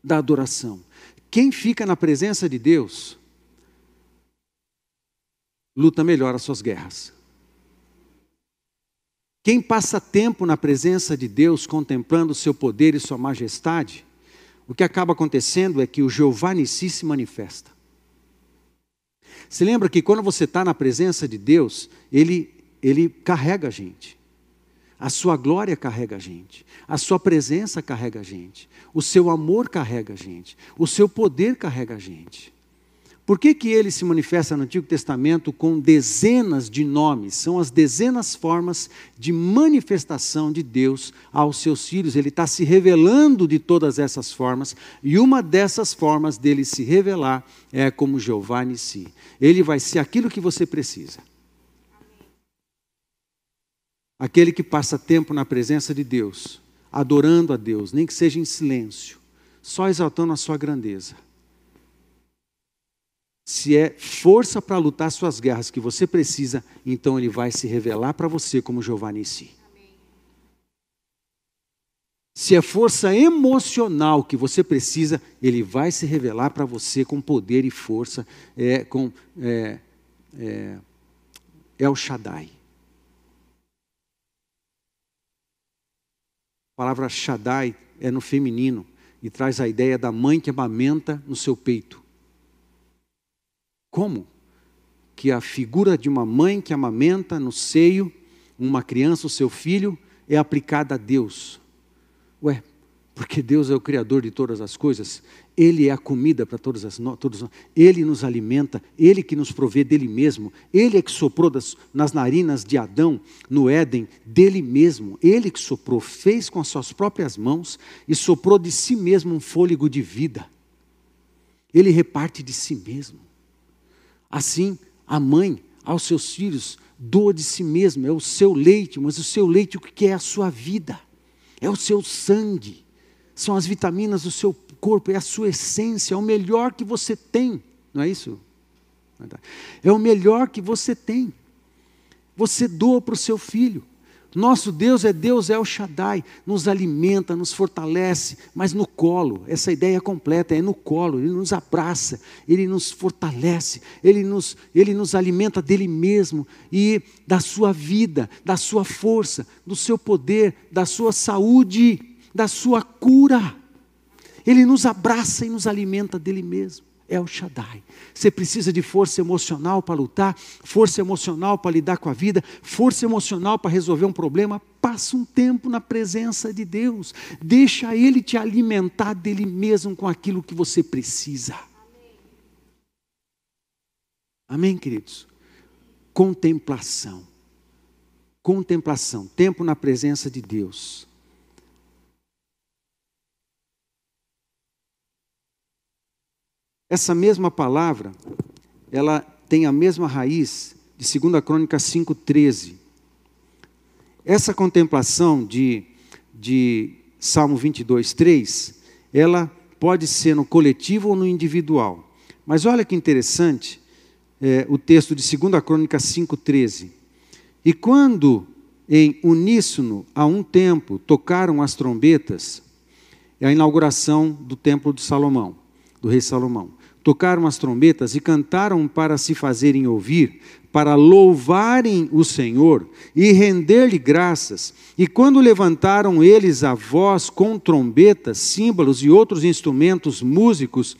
da adoração. Quem fica na presença de Deus luta melhor as suas guerras. Quem passa tempo na presença de Deus, contemplando o seu poder e sua majestade, o que acaba acontecendo é que o Jeová Nissi se manifesta. Se lembra que quando você está na presença de Deus, ele, ele carrega a gente. A sua glória carrega a gente. A sua presença carrega a gente. O seu amor carrega a gente. O seu poder carrega a gente. Por que, que ele se manifesta no Antigo Testamento com dezenas de nomes? São as dezenas formas de manifestação de Deus aos seus filhos. Ele está se revelando de todas essas formas, e uma dessas formas dele se revelar é como Jeová Nissi. Ele vai ser aquilo que você precisa. Aquele que passa tempo na presença de Deus, adorando a Deus, nem que seja em silêncio, só exaltando a sua grandeza se é força para lutar suas guerras que você precisa, então ele vai se revelar para você como Jeová Nissi. Se é força emocional que você precisa, ele vai se revelar para você com poder e força, é, com é, é, El Shaddai. A palavra Shaddai é no feminino e traz a ideia da mãe que amamenta no seu peito. Como? Que a figura de uma mãe que amamenta no seio uma criança, o seu filho, é aplicada a Deus. Ué, porque Deus é o Criador de todas as coisas, Ele é a comida para todas as todos Ele nos alimenta, Ele que nos provê dele mesmo, Ele é que soprou das, nas narinas de Adão, no Éden, dele mesmo, Ele que soprou, fez com as suas próprias mãos e soprou de si mesmo um fôlego de vida. Ele reparte de si mesmo. Assim, a mãe aos seus filhos doa de si mesma, é o seu leite, mas o seu leite o que é a sua vida? É o seu sangue, são as vitaminas do seu corpo, é a sua essência, é o melhor que você tem, não é isso? É o melhor que você tem. Você doa para o seu filho. Nosso Deus é Deus El Shaddai, nos alimenta, nos fortalece, mas no colo, essa ideia completa é no colo, Ele nos abraça, Ele nos fortalece, Ele nos, Ele nos alimenta dele mesmo e da sua vida, da sua força, do seu poder, da sua saúde, da sua cura. Ele nos abraça e nos alimenta dele mesmo. É o Shaddai. Você precisa de força emocional para lutar, força emocional para lidar com a vida, força emocional para resolver um problema. Passa um tempo na presença de Deus. Deixa Ele te alimentar dele mesmo com aquilo que você precisa. Amém, queridos? Contemplação. Contemplação. Tempo na presença de Deus. Essa mesma palavra, ela tem a mesma raiz de 2 Crônica 5,13. Essa contemplação de, de Salmo 22, 3, ela pode ser no coletivo ou no individual. Mas olha que interessante é, o texto de 2 Crônica 5,13. E quando em uníssono, a um tempo, tocaram as trombetas, é a inauguração do templo de Salomão, do rei Salomão. tocaram as trombetas e cantaram para se fazerem ouvir, para louvarem o Senhor e render-lhe graças. E quando levantaram eles a voz com trombetas, símbolos e outros instrumentos músicos,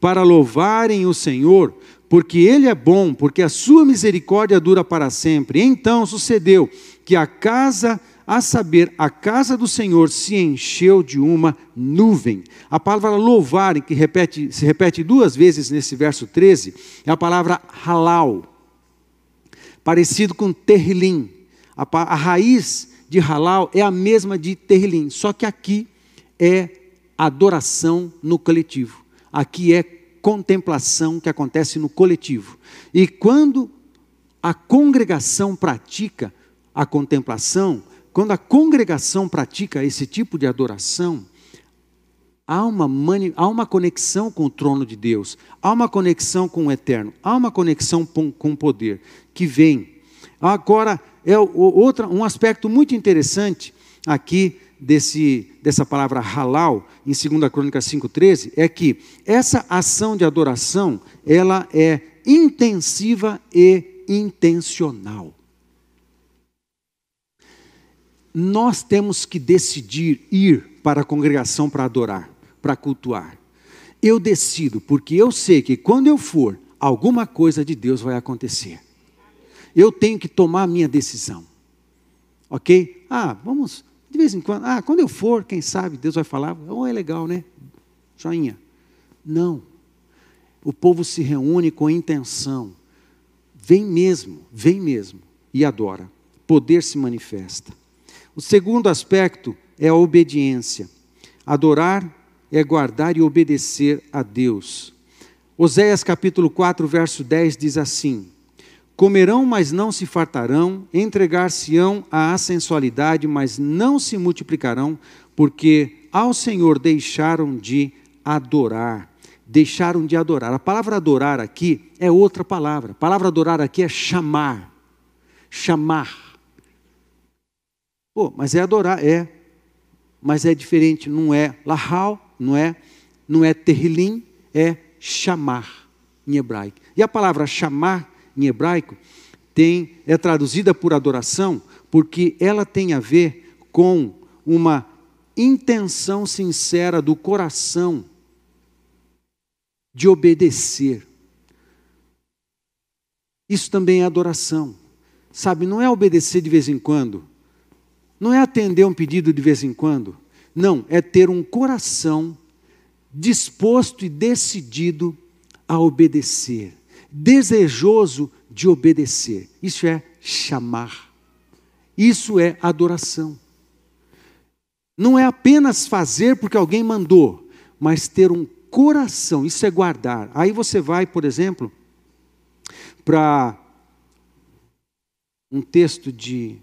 para louvarem o Senhor, porque Ele é bom, porque a sua misericórdia dura para sempre. Então sucedeu que a casa, a saber, a casa do Senhor se encheu de uma nuvem. A palavra louvar, que repete, se repete duas vezes nesse verso 13, é a palavra halal, parecido com terrilim. A, a raiz de halal é a mesma de terrilim, só que aqui é adoração no coletivo. Aqui é contemplação que acontece no coletivo. E quando a congregação pratica a contemplação, quando a congregação pratica esse tipo de adoração, há uma, mani, há uma conexão com o trono de Deus, há uma conexão com o eterno, há uma conexão com, o poder que vem. Agora, é outra, um aspecto muito interessante aqui desse, dessa palavra halal, em 2 Crônicas 5,13, é que essa ação de adoração, ela é intensiva e intencional. Nós temos que decidir ir para a congregação para adorar, para cultuar. Eu decido, porque eu sei que quando eu for, alguma coisa de Deus vai acontecer. Eu tenho que tomar a minha decisão. Ok? Ah, vamos de vez em quando, ah, quando eu for, quem sabe, Deus vai falar, oh, é legal, né? Joinha. Não. O povo se reúne com intenção. Vem mesmo, vem mesmo e adora. Poder se manifesta. O segundo aspecto é a obediência. Adorar é guardar e obedecer a Deus. Oséias capítulo 4, verso 10 diz assim: Comerão, mas não se fartarão, entregar-se-ão à sensualidade, mas não se multiplicarão, porque ao Senhor deixaram de adorar. Deixaram de adorar. A palavra adorar aqui é outra palavra. A palavra adorar aqui é chamar. Chamar. Pô, mas é adorar, é. Mas é diferente, não é lahal, não é, não é terrilim, é chamar em hebraico. E a palavra chamar em hebraico, tem, é traduzida por adoração, porque ela tem a ver com uma intenção sincera do coração de obedecer. Isso também é adoração. Sabe, não é obedecer de vez em quando, não é atender um pedido de vez em quando, não, é ter um coração disposto e decidido a obedecer desejoso de obedecer. Isso é chamar. Isso é adoração. Não é apenas fazer porque alguém mandou, mas ter um coração, isso é guardar. Aí você vai, por exemplo, para um texto de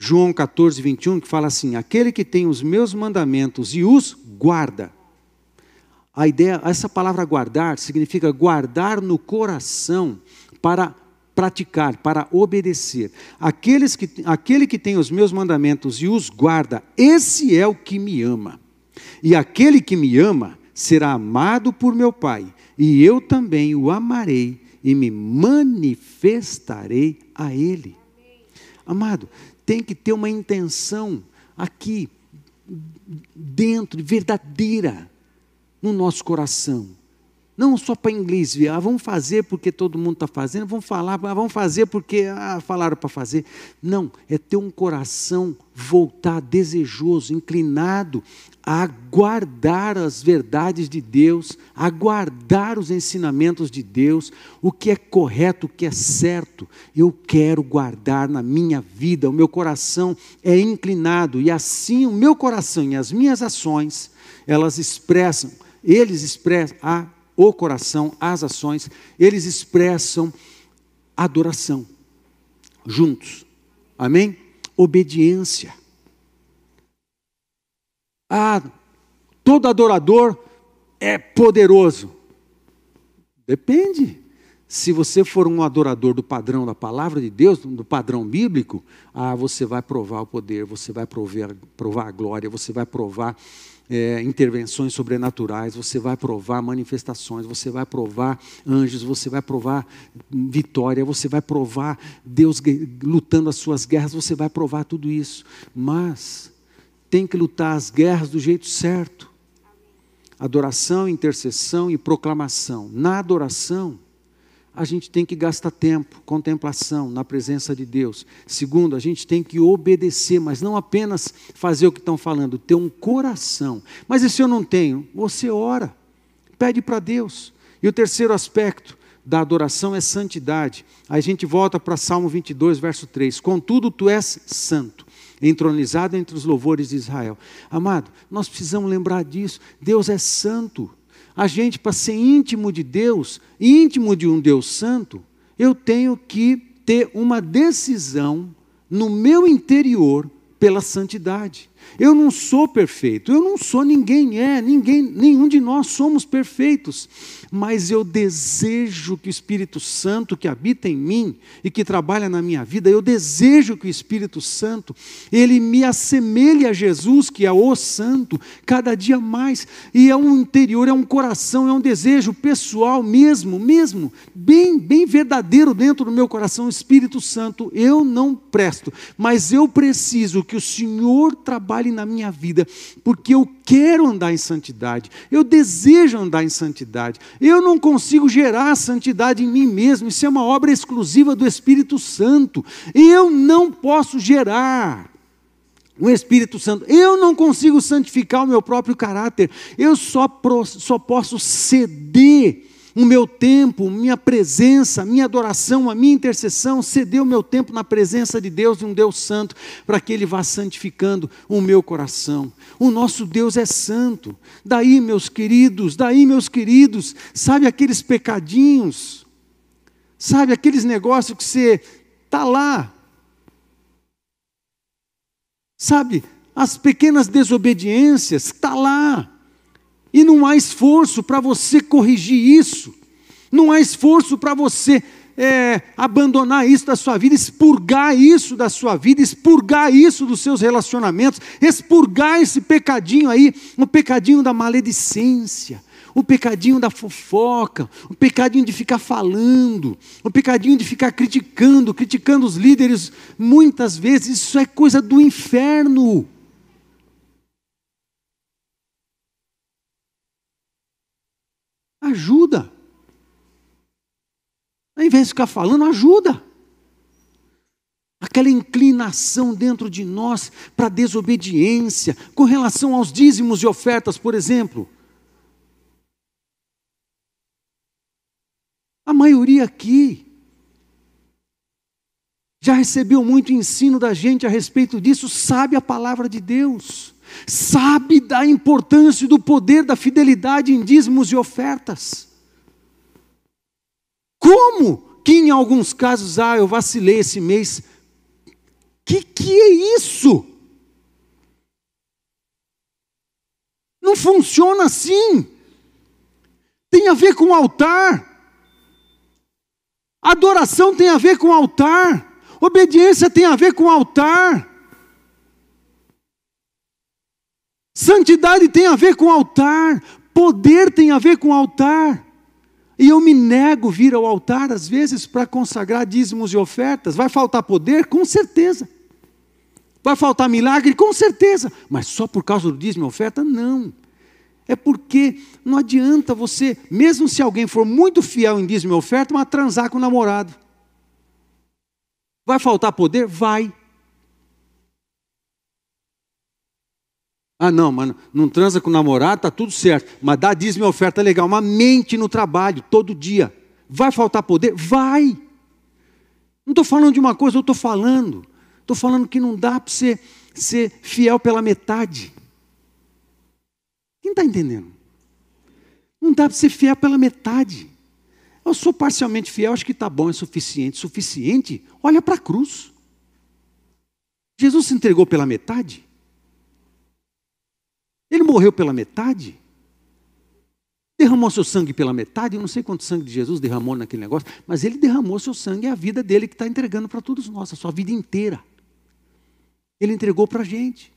João 14, 21, que fala assim: Aquele que tem os meus mandamentos e os guarda, a ideia, essa palavra guardar significa guardar no coração para praticar, para obedecer. Aqueles que, aquele que tem os meus mandamentos e os guarda, esse é o que me ama. E aquele que me ama será amado por meu Pai, e eu também o amarei e me manifestarei a ele. Amado, tem que ter uma intenção aqui dentro, verdadeira no nosso coração. Não só para inglês ver, ah, vamos fazer porque todo mundo está fazendo, vamos falar, ah, vamos fazer porque ah, falaram para fazer. Não, é ter um coração voltar desejoso, inclinado a guardar as verdades de Deus, a guardar os ensinamentos de Deus, o que é correto, o que é certo. Eu quero guardar na minha vida, o meu coração é inclinado, e assim o meu coração e as minhas ações, elas expressam eles expressam a, o coração, as ações, eles expressam adoração juntos. Amém? Obediência. Ah, todo adorador é poderoso. Depende. Se você for um adorador do padrão da palavra de Deus, do padrão bíblico, ah, você vai provar o poder, você vai provar, provar a glória, você vai provar é, intervenções sobrenaturais, você vai provar manifestações, você vai provar anjos, você vai provar vitória, você vai provar Deus lutando as suas guerras, você vai provar tudo isso. Mas tem que lutar as guerras do jeito certo. Adoração, intercessão e proclamação. Na adoração, a gente tem que gastar tempo, contemplação na presença de Deus. Segundo, a gente tem que obedecer, mas não apenas fazer o que estão falando, ter um coração. Mas e se eu não tenho? Você ora, pede para Deus. E o terceiro aspecto da adoração é santidade. Aí a gente volta para Salmo 22, verso 3. Contudo, tu és santo, entronizado entre os louvores de Israel. Amado, nós precisamos lembrar disso. Deus é santo. A gente, para ser íntimo de Deus, íntimo de um Deus santo, eu tenho que ter uma decisão no meu interior pela santidade. Eu não sou perfeito, eu não sou, ninguém é, ninguém, nenhum de nós somos perfeitos. Mas eu desejo que o Espírito Santo que habita em mim e que trabalha na minha vida, eu desejo que o Espírito Santo, ele me assemelhe a Jesus, que é o Santo, cada dia mais, e é um interior, é um coração, é um desejo pessoal mesmo, mesmo, bem, bem verdadeiro dentro do meu coração, Espírito Santo, eu não presto, mas eu preciso que o Senhor trabalhe na minha vida, porque eu quero andar em santidade, eu desejo andar em santidade, eu não consigo gerar santidade em mim mesmo, isso é uma obra exclusiva do Espírito Santo. Eu não posso gerar o Espírito Santo. Eu não consigo santificar o meu próprio caráter. Eu só, só posso ceder o meu tempo, minha presença, minha adoração, a minha intercessão, ceder o meu tempo na presença de Deus, de um Deus santo, para que Ele vá santificando o meu coração. O nosso Deus é santo. Daí, meus queridos, daí, meus queridos, sabe aqueles pecadinhos, sabe aqueles negócios que você está lá, sabe, as pequenas desobediências, está lá. E não há esforço para você corrigir isso, não há esforço para você é, abandonar isso da sua vida, expurgar isso da sua vida, expurgar isso dos seus relacionamentos, expurgar esse pecadinho aí, o pecadinho da maledicência, o pecadinho da fofoca, o pecadinho de ficar falando, o pecadinho de ficar criticando, criticando os líderes, muitas vezes isso é coisa do inferno. Ajuda. Ao invés de ficar falando, ajuda. Aquela inclinação dentro de nós para desobediência, com relação aos dízimos e ofertas, por exemplo. A maioria aqui já recebeu muito ensino da gente a respeito disso, sabe a palavra de Deus sabe da importância do poder da fidelidade em dízimos e ofertas. Como que em alguns casos, ah, eu vacilei esse mês. Que que é isso? Não funciona assim. Tem a ver com altar. Adoração tem a ver com altar. Obediência tem a ver com altar. Santidade tem a ver com altar, poder tem a ver com altar. E eu me nego vir ao altar, às vezes, para consagrar dízimos e ofertas. Vai faltar poder? Com certeza. Vai faltar milagre? Com certeza. Mas só por causa do dízimo e oferta? Não. É porque não adianta você, mesmo se alguém for muito fiel em dízimo e oferta, mas transar com o namorado. Vai faltar poder? Vai. Ah, não, mano, não transa com o namorado, tá tudo certo. Mas dá dízimo e oferta legal. Mas mente no trabalho, todo dia. Vai faltar poder? Vai. Não estou falando de uma coisa, eu estou falando. Estou falando que não dá para você ser fiel pela metade. Quem está entendendo? Não dá para ser fiel pela metade. Eu sou parcialmente fiel, acho que está bom, é suficiente. Suficiente? Olha para a cruz. Jesus se entregou pela metade? Ele morreu pela metade? Derramou seu sangue pela metade? Eu não sei quanto sangue de Jesus derramou naquele negócio, mas ele derramou seu sangue, é a vida dele que está entregando para todos nós, a sua vida inteira. Ele entregou para a gente.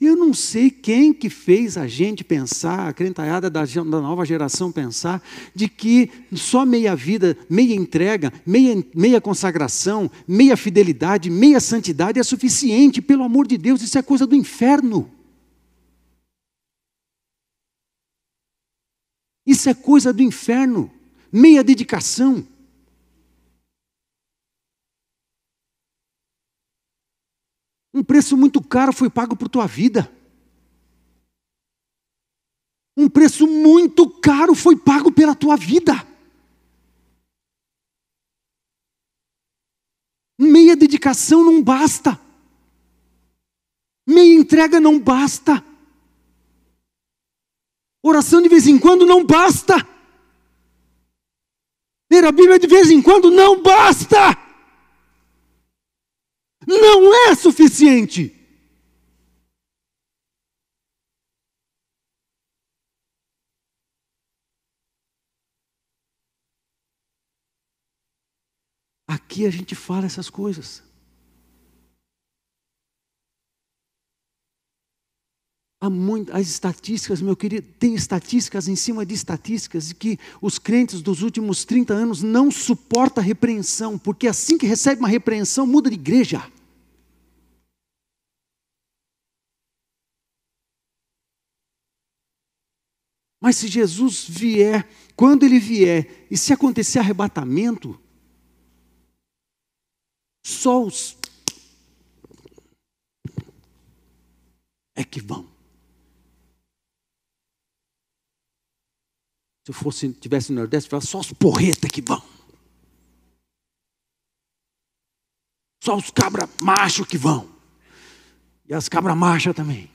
Eu não sei quem que fez a gente pensar, a crentalhada da, da nova geração pensar, de que só meia vida, meia entrega, meia, meia consagração, meia fidelidade, meia santidade é suficiente. Pelo amor de Deus, isso é coisa do inferno. Isso é coisa do inferno. Meia dedicação. Um preço muito caro foi pago por tua vida. Um preço muito caro foi pago pela tua vida. Meia dedicação não basta. Meia entrega não basta. Oração de vez em quando não basta. Ler a Bíblia de vez em quando não basta não é suficiente. Aqui a gente fala essas coisas. Há muito, as estatísticas, meu querido, tem estatísticas em cima de estatísticas de que os crentes dos últimos 30 anos não suportam a repreensão, porque assim que recebe uma repreensão, muda de igreja. Mas se Jesus vier, quando ele vier, e se acontecer arrebatamento, só os é que vão. Se eu fosse, tivesse no Nordeste, eu só os porreta que vão. Só os cabra macho que vão. E as cabra macha também.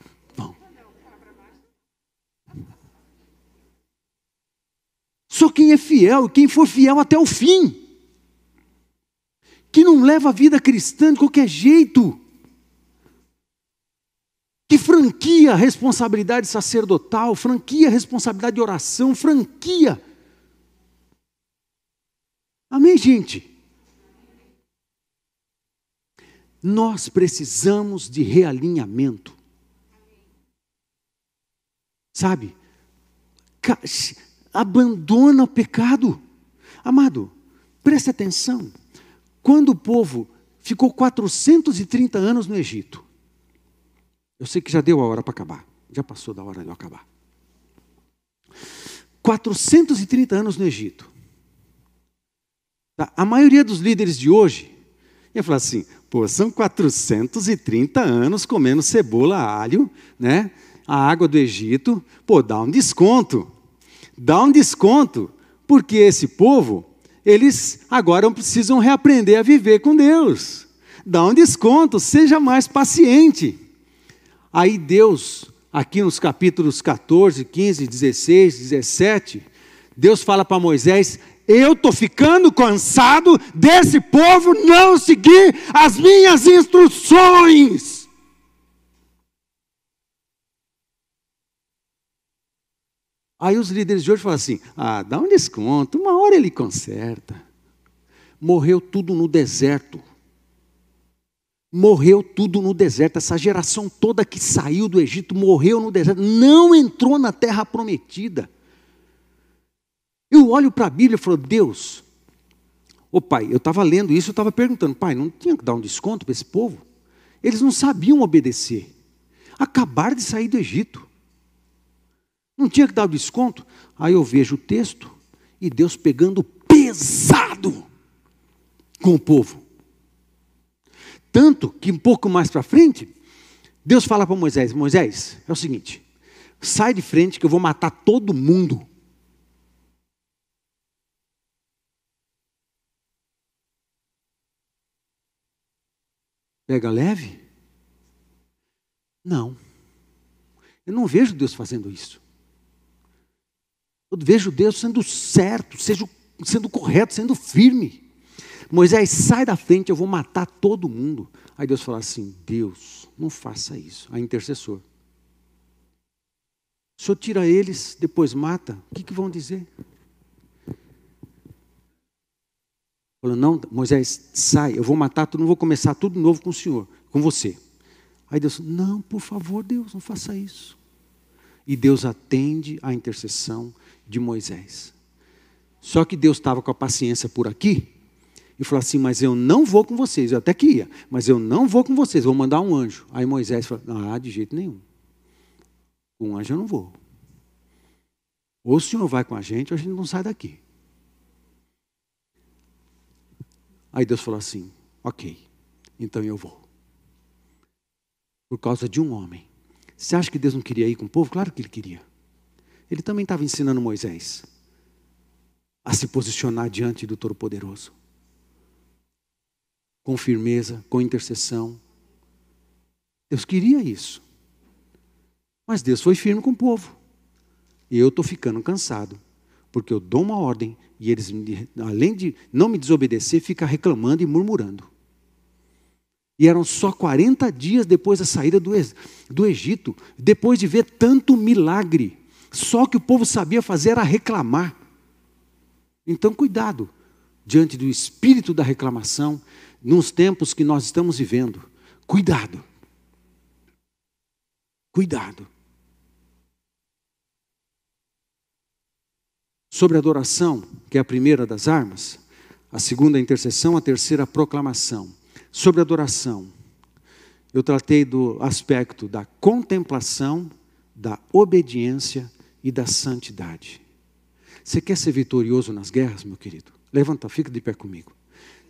Só quem é fiel, quem for fiel até o fim, que não leva a vida cristã de qualquer jeito, que franquia a responsabilidade sacerdotal, franquia a responsabilidade de oração, franquia. Amém, gente? Nós precisamos de realinhamento. Sabe? abandona o pecado. Amado, preste atenção. Quando o povo ficou 430 anos no Egito, eu sei que já deu a hora para acabar, já passou da hora de eu acabar. 430 anos no Egito. Tá? A maioria dos líderes de hoje ia falar assim: pô, são 430 anos comendo cebola, alho, né? A água do Egito, pô, dá um desconto dá um desconto, porque esse povo, eles agora precisam reaprender a viver com Deus. Dá um desconto, seja mais paciente. Aí Deus, aqui nos capítulos 14, 15, 16, 17, Deus fala para Moisés: Eu estou ficando cansado desse povo não seguir as minhas instruções. Aí os líderes de hoje falam assim: ah, dá um desconto, uma hora ele conserta. Morreu tudo no deserto. Morreu tudo no deserto. Essa geração toda que saiu do Egito morreu no deserto, não entrou na terra prometida. Eu olho para a Bíblia e falo: Deus, ô pai, eu estava lendo isso, eu estava perguntando, pai, não tinha que dar um desconto para esse povo? Eles não sabiam obedecer. Acabaram de sair do Egito. Não tinha que dar o desconto? Aí eu vejo o texto e Deus pegando pesado com o povo. Tanto que um pouco mais para frente, Deus fala para Moisés: Moisés, é o seguinte, sai de frente que eu vou matar todo mundo. Pega leve? Não. Eu não vejo Deus fazendo isso. Eu vejo Deus sendo certo, sendo correto, sendo firme. Moisés, sai da frente, eu vou matar todo mundo. Aí Deus fala assim: Deus, não faça isso. A intercessor. O senhor tira eles, depois mata, o que, que vão dizer? Falou, não, Moisés, sai, eu vou matar tudo, não vou começar tudo novo com o senhor, com você. Aí Deus, não, por favor, Deus, não faça isso. E Deus atende a intercessão de Moisés. Só que Deus estava com a paciência por aqui e falou assim: Mas eu não vou com vocês. Eu até queria, mas eu não vou com vocês, vou mandar um anjo. Aí Moisés falou: Ah, de jeito nenhum. Com um anjo eu não vou. Ou o senhor vai com a gente, ou a gente não sai daqui. Aí Deus falou assim: Ok, então eu vou. Por causa de um homem. Você acha que Deus não queria ir com o povo? Claro que ele queria. Ele também estava ensinando Moisés a se posicionar diante do Todo-Poderoso. Com firmeza, com intercessão. Deus queria isso. Mas Deus foi firme com o povo. E eu estou ficando cansado. Porque eu dou uma ordem e eles, além de não me desobedecer, ficam reclamando e murmurando. E eram só 40 dias depois da saída do, do Egito, depois de ver tanto milagre. Só que o povo sabia fazer era reclamar. Então, cuidado diante do espírito da reclamação, nos tempos que nós estamos vivendo. Cuidado. Cuidado. Sobre a adoração, que é a primeira das armas, a segunda a intercessão, a terceira a proclamação. Sobre a adoração, eu tratei do aspecto da contemplação, da obediência e da santidade. Você quer ser vitorioso nas guerras, meu querido? Levanta, fica de pé comigo.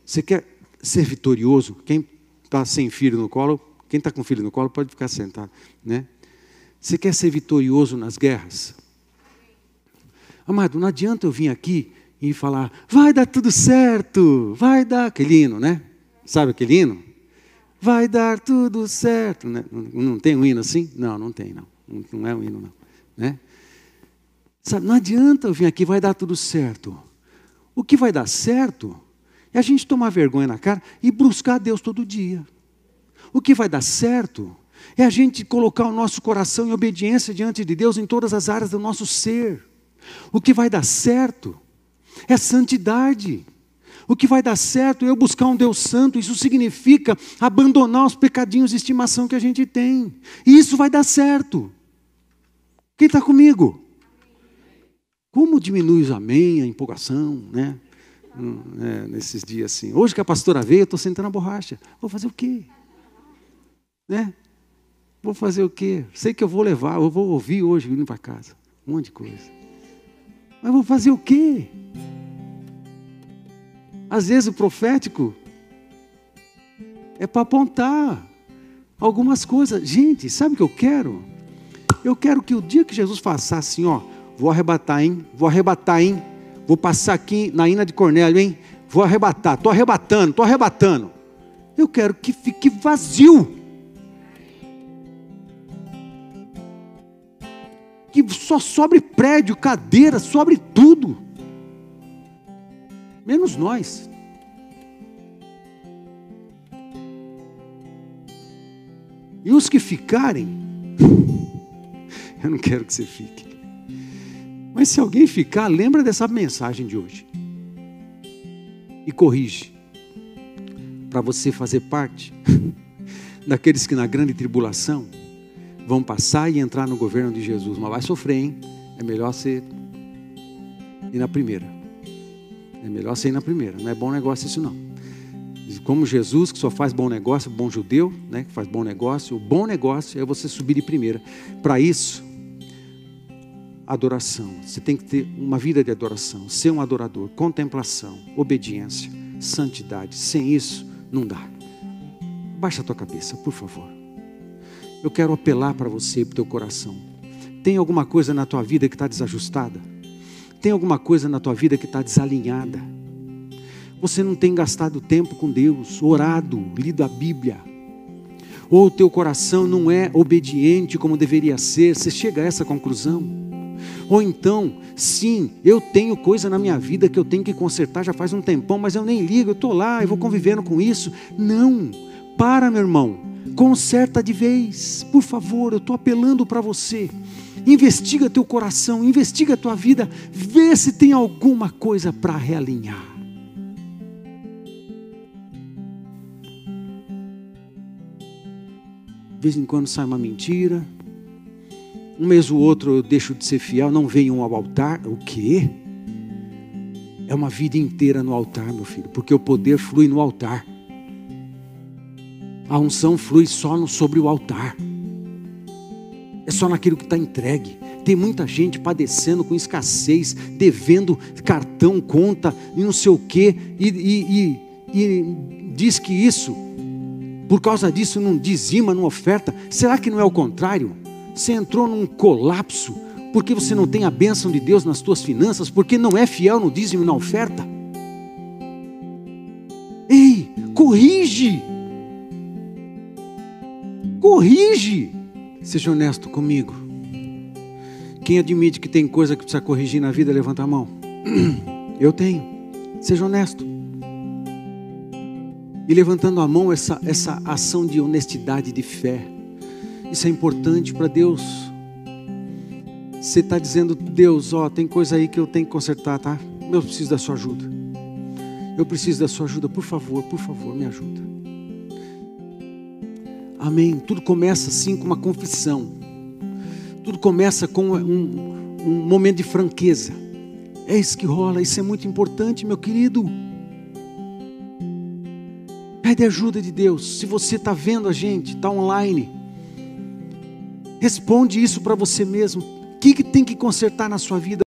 Você quer ser vitorioso? Quem está sem filho no colo, quem está com filho no colo pode ficar sentado, né? Você quer ser vitorioso nas guerras? Amado, não adianta eu vir aqui e falar, vai dar tudo certo, vai dar aquele hino, né? Sabe aquele hino? Vai dar tudo certo. Né? Não, não tem um hino assim? Não, não tem, não. Não é um hino, não. Né? Sabe, não adianta eu vir aqui, vai dar tudo certo. O que vai dar certo é a gente tomar vergonha na cara e buscar Deus todo dia. O que vai dar certo é a gente colocar o nosso coração em obediência diante de Deus em todas as áreas do nosso ser. O que vai dar certo é santidade. O que vai dar certo é eu buscar um Deus santo. Isso significa abandonar os pecadinhos de estimação que a gente tem. E isso vai dar certo. Quem está comigo? Como diminui o amém, a empolgação, né? Hum, é, nesses dias assim. Hoje que a pastora veio, eu estou sentando a borracha. Vou fazer o quê? Né? Vou fazer o quê? Sei que eu vou levar, eu vou ouvir hoje vindo para casa. Um monte de coisa. Mas vou fazer o quê? Às vezes o profético é para apontar algumas coisas. Gente, sabe o que eu quero? Eu quero que o dia que Jesus faça assim, ó, Vou arrebatar, hein? Vou arrebatar, hein? Vou passar aqui na Ina de Cornélio, hein? Vou arrebatar. Estou arrebatando, estou arrebatando. Eu quero que fique vazio. Que só sobre prédio, cadeira, sobre tudo. Menos nós. E os que ficarem, eu não quero que você fique. Mas se alguém ficar, lembra dessa mensagem de hoje. E corrige. Para você fazer parte daqueles que na grande tribulação vão passar e entrar no governo de Jesus. Mas vai sofrer, hein? É melhor ser ir na primeira. É melhor ser ir na primeira. Não é bom negócio isso não. Como Jesus, que só faz bom negócio, bom judeu, né, que faz bom negócio, o bom negócio é você subir de primeira. Para isso, adoração. Você tem que ter uma vida de adoração, ser um adorador, contemplação, obediência, santidade. Sem isso, não dá. Baixa a tua cabeça, por favor. Eu quero apelar para você, para o teu coração. Tem alguma coisa na tua vida que está desajustada? Tem alguma coisa na tua vida que está desalinhada? Você não tem gastado tempo com Deus, orado, lido a Bíblia, ou o teu coração não é obediente como deveria ser, você chega a essa conclusão. Ou então, sim, eu tenho coisa na minha vida que eu tenho que consertar já faz um tempão, mas eu nem ligo, eu estou lá, eu vou convivendo com isso. Não, para, meu irmão, conserta de vez, por favor, eu estou apelando para você. Investiga teu coração, investiga tua vida, vê se tem alguma coisa para realinhar. De vez em quando sai uma mentira. Um mês ou outro eu deixo de ser fiel, não venham ao altar. O quê? É uma vida inteira no altar, meu filho, porque o poder flui no altar. A unção flui só no, sobre o altar. É só naquilo que está entregue. Tem muita gente padecendo com escassez, devendo cartão, conta e não sei o quê, e, e, e, e diz que isso, por causa disso, não dizima, não oferta. Será que não é o contrário? Você entrou num colapso porque você não tem a bênção de Deus nas suas finanças, porque não é fiel no dízimo e na oferta. Ei, corrige! Corrige. Seja honesto comigo. Quem admite que tem coisa que precisa corrigir na vida, levanta a mão. Eu tenho. Seja honesto. E levantando a mão, essa, essa ação de honestidade, de fé. Isso é importante para Deus. Você está dizendo, Deus, ó, tem coisa aí que eu tenho que consertar, tá? Eu preciso da sua ajuda. Eu preciso da sua ajuda, por favor, por favor, me ajuda. Amém. Tudo começa assim com uma confissão. Tudo começa com um, um momento de franqueza. É isso que rola, isso é muito importante, meu querido. Pede ajuda de Deus. Se você está vendo a gente, está online, responde isso para você mesmo. O que, que tem que consertar na sua vida?